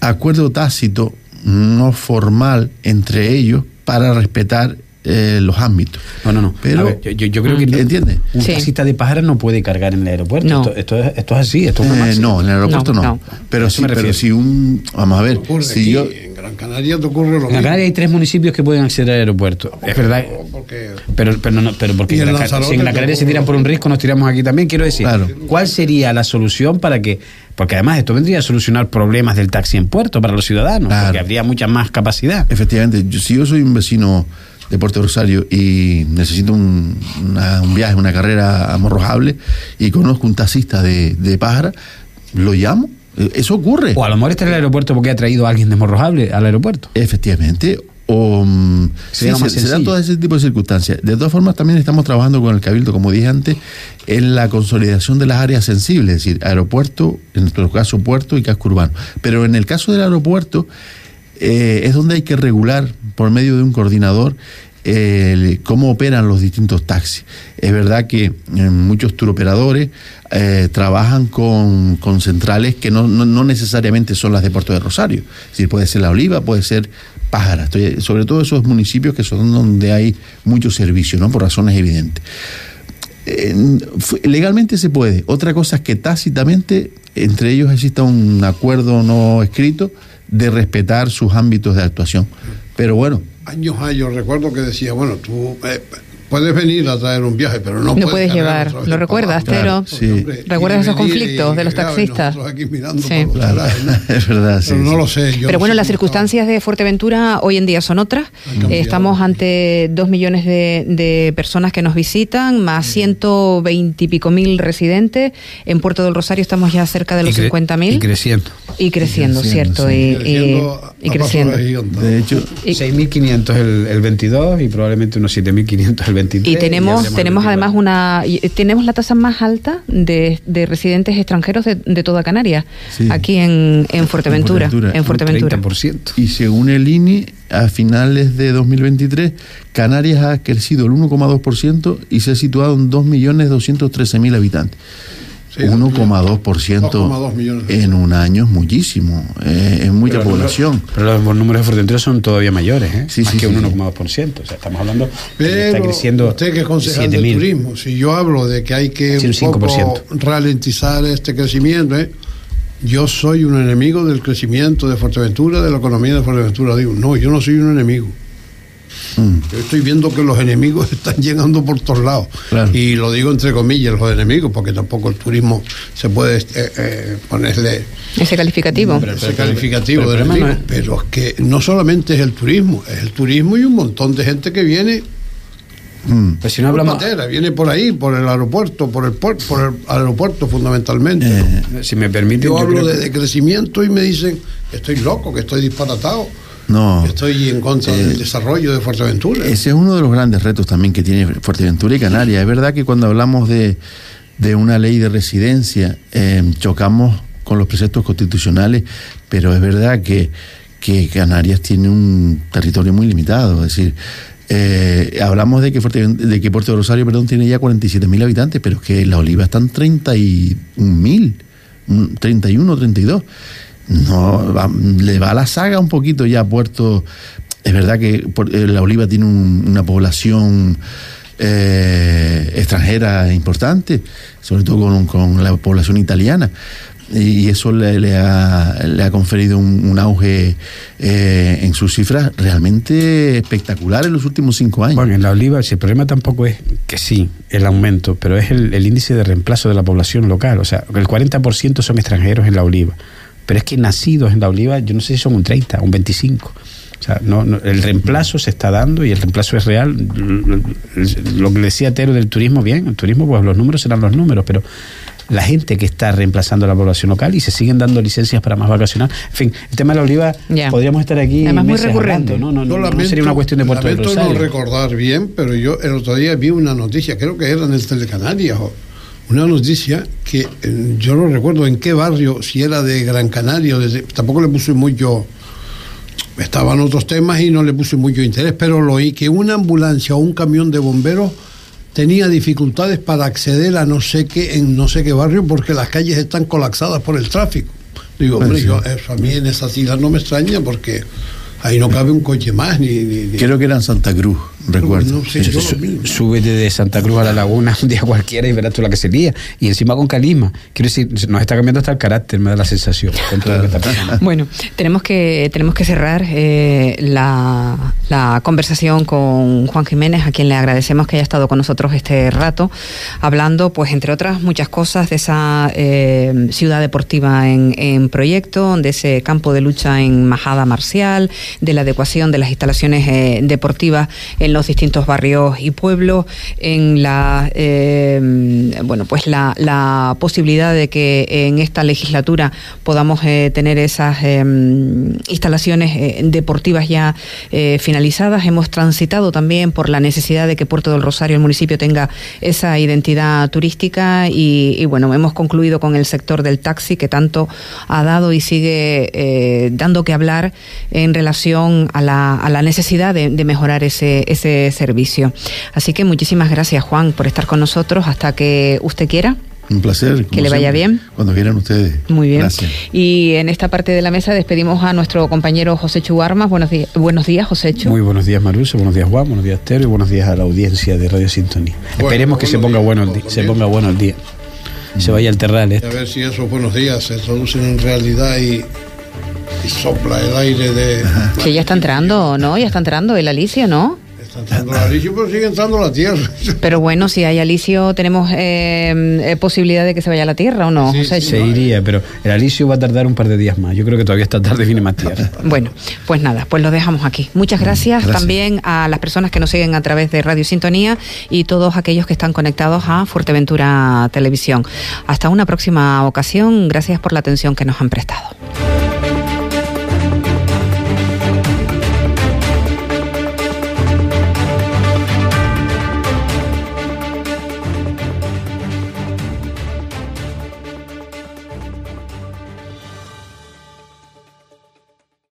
D: acuerdo tácito, no formal, entre ellos para respetar eh, los ámbitos.
C: No, no, no.
D: Pero,
C: ver, yo, yo, creo que no,
D: ¿entiendes?
C: Un sí. taxista de pájara no puede cargar en el aeropuerto.
A: No.
C: Esto, esto, es, esto, es, así, esto es una
D: eh, No, en el aeropuerto no.
A: no.
D: Pero, sí, pero si un. Vamos a ver. Si
B: aquí,
D: yo,
B: en Gran Canaria te ocurre lo
C: en
B: mismo.
C: Gran Canaria hay tres municipios que pueden acceder al aeropuerto. Es verdad.
B: Porque,
C: pero, pero, no, pero porque en la, si en la Canaria se tiran por un risco, nos tiramos aquí también. Quiero decir,
D: claro.
C: ¿cuál sería la solución para que porque además esto vendría a solucionar problemas del taxi en puerto para los ciudadanos, claro. porque habría mucha más capacidad.
D: Efectivamente, yo, si yo soy un vecino de Puerto Rosario y necesito un, una, un viaje, una carrera amorrojable y conozco un taxista de, de Pájara, lo llamo. Eso ocurre.
C: O a lo mejor está en el aeropuerto porque ha traído a alguien de Morrojable al aeropuerto.
D: Efectivamente. O sí, se, se, dan todo ese tipo de circunstancias. De todas formas, también estamos trabajando con el Cabildo, como dije antes, en la consolidación de las áreas sensibles, es decir, aeropuerto, en nuestro caso puerto y casco urbano. Pero en el caso del aeropuerto, eh, es donde hay que regular por medio de un coordinador cómo operan los distintos taxis. Es verdad que eh, muchos turoperadores eh, trabajan con, con, centrales que no, no, necesariamente son las de Puerto de Rosario. Es puede ser La Oliva, puede ser Pájara. Sobre todo esos municipios que son donde hay mucho servicio, ¿no? por razones evidentes. legalmente se puede. Otra cosa es que tácitamente entre ellos exista un acuerdo no escrito de respetar sus ámbitos de actuación. Pero bueno.
B: Años hay, yo recuerdo que decía, bueno, tú eh, puedes venir a traer un viaje, pero no,
A: no
B: puedes,
A: puedes llevar. ¿Lo recuerdas, Tero?
D: Claro, sí.
A: ¿Recuerdas esos conflictos y, de los taxistas?
B: Aquí mirando
A: sí.
B: claro,
D: ¿no? es verdad, sí,
B: pero no lo sé.
A: pero
B: no
A: bueno,
B: sé
A: las circunstancias de Fuerteventura hoy en día son otras. Eh, estamos ante dos millones de, de, personas que nos visitan, más ciento veinte y pico mil residentes. En Puerto del Rosario estamos ya cerca de los cincuenta mil.
C: Y creciendo.
A: Y creciendo, ¿cierto?
D: Sí.
A: Y,
B: creciendo
A: y, y creciendo.
D: De hecho,
C: 6.500 el, el 22 y probablemente unos 7.500 el 23.
A: Y tenemos, y tenemos además una. Tenemos la tasa más alta de, de residentes extranjeros de, de toda Canarias, sí. aquí en, en, Fuerteventura, en Fuerteventura.
C: En Fuerteventura.
D: Y según el INI, a finales de 2023, Canarias ha crecido el 1,2% y se ha situado en 2.213.000 habitantes. Sí, 1,2% en un año es muchísimo, eh, es mucha
C: pero
D: población.
C: pero los números de Fuerteventura son todavía mayores, ¿eh?
D: sí,
C: más
D: sí,
C: que
D: sí,
C: un 1,2%. O sea, estamos hablando
B: pero
C: de que está creciendo.
B: Usted que es concejal del turismo, si yo hablo de que hay que
C: sí,
B: un poco ralentizar este crecimiento, ¿eh? yo soy un enemigo del crecimiento de Fuerteventura, de la economía de Fuerteventura. Digo, no, yo no soy un enemigo. Mm. Yo estoy viendo que los enemigos están llegando por todos lados. Y lo digo entre comillas, los enemigos, porque tampoco el turismo se puede eh, eh, ponerle...
A: Ese calificativo.
B: ese calificativo pero, de Pero es que no solamente es el turismo, es el turismo y un montón de gente que viene
C: Mm. Pues si no hablamos...
B: viene por ahí, por el aeropuerto, por el, por el aeropuerto fundamentalmente.
C: Eh, si me permite.
B: Yo, hablo de, crecimiento y me dicen que estoy loco, que estoy disparatado.
D: No.
B: estoy en contra del eh, desarrollo de Fuerteventura.
D: Ese es uno de los grandes retos también que tiene Fuerteventura y Canarias. Es verdad que cuando hablamos de, de una ley de residencia, eh, chocamos con los preceptos constitucionales, pero es verdad que, que Canarias tiene un territorio muy limitado. Es decir, eh, hablamos de que, de que Puerto Rosario perdón, tiene ya 47.000 habitantes, pero es que La Oliva están 31.000, 31, 32. No, le va la saga un poquito ya a Puerto. Es verdad que eh, La Oliva tiene una población eh, extranjera importante, sobre todo con, la población italiana y eso le, ha, le ha, conferido un, auge eh, en sus cifras realmente espectacular en los últimos cinco años.
C: Bueno, en la oliva, el problema tampoco es que sí, el aumento, pero es el, índice de reemplazo de la población local. O sea, el 40% son extranjeros en la oliva. Pero es que nacidos en la oliva, yo no sé si son un 30, un 25. O sea, no, el reemplazo se está dando y el reemplazo es real. Lo que decía Tero del turismo, bien, el turismo, pues los números serán los números, pero la gente que está reemplazando a la población local y se siguen dando licencias para más vacacional. En fin, el tema de la oliva, podríamos estar aquí.
A: Además, muy recurrente.
C: ¿no? No, no, sería una cuestión de Puerto
B: de
C: Rosario.
B: no recordar bien, pero yo el otro día vi una noticia, creo que era en el Telecanarias, una noticia que eh, yo no recuerdo en qué barrio, si era de Gran Canaria, tampoco le puse mucho. Estaban otros temas y no le puse mucho interés, pero lo oí que una ambulancia o un camión de bomberos tenía dificultades para acceder a no sé qué en no sé qué barrio porque las calles están colapsadas por el tráfico. Digo, hombre, yo, eso a mí en esa ciudad no me extraña porque ahí no cabe un coche más ni,
D: creo que era en Santa Cruz recuerdo.
C: No, súbete de Santa Cruz a la laguna un día cualquiera y verás tú la que sería. Y encima con calima quiero decir nos está cambiando hasta el carácter me da la sensación
A: bueno tenemos que tenemos que cerrar eh, la, la, conversación con Juan Jiménez a quien le agradecemos que haya estado con nosotros este rato hablando pues entre otras muchas cosas de esa eh, ciudad deportiva en, en proyecto de ese campo de lucha en Majada Marcial de la adecuación de las instalaciones eh, deportivas en los distintos barrios y pueblos, en la eh, bueno pues la, la, posibilidad de que en esta legislatura podamos eh, tener esas instalaciones deportivas ya finalizadas. Hemos transitado también por la necesidad de que Puerto del Rosario, el municipio, tenga esa identidad turística y, y bueno, hemos concluido con el sector del taxi que tanto ha dado y sigue dando que hablar en relación a la, a la necesidad de, mejorar ese, ese servicio. Así que muchísimas gracias, Juan, por estar con nosotros hasta que usted quiera.
D: Un placer.
A: Que le vaya bien.
D: Cuando quieran ustedes.
A: Muy bien. Y en esta parte de la mesa despedimos a nuestro compañero José Chuarmas. Buenos, días, buenos días, José Chu.
C: Muy buenos días, Maruso. Buenos días, Juan. Buenos días, Tero. Y buenos días a la audiencia de Radio Sintonía. Esperemos que se ponga, bueno el día, se ponga bueno el día. Se vaya al terral.
B: A ver si esos buenos días se traducen en realidad y y sopla el aire de...
A: Que ya está entrando, ¿no? Ya está entrando el Alicio, ¿no?
B: Está entrando el Alicio, pero sigue entrando la Tierra.
A: Pero bueno, si hay Alicio, tenemos eh, eh, posibilidad de que se vaya a la Tierra, ¿o no?
C: se iría, pero el Alicio va a tardar un par de días más. Yo creo que todavía esta tarde viene más Tierra.
A: bueno, pues nada, pues lo dejamos aquí. Muchas gracias, también a las personas que nos siguen a través de Radio Sintonía y todos aquellos que están conectados a Fuerteventura Televisión. Hasta una próxima ocasión. Gracias por la atención que nos han prestado.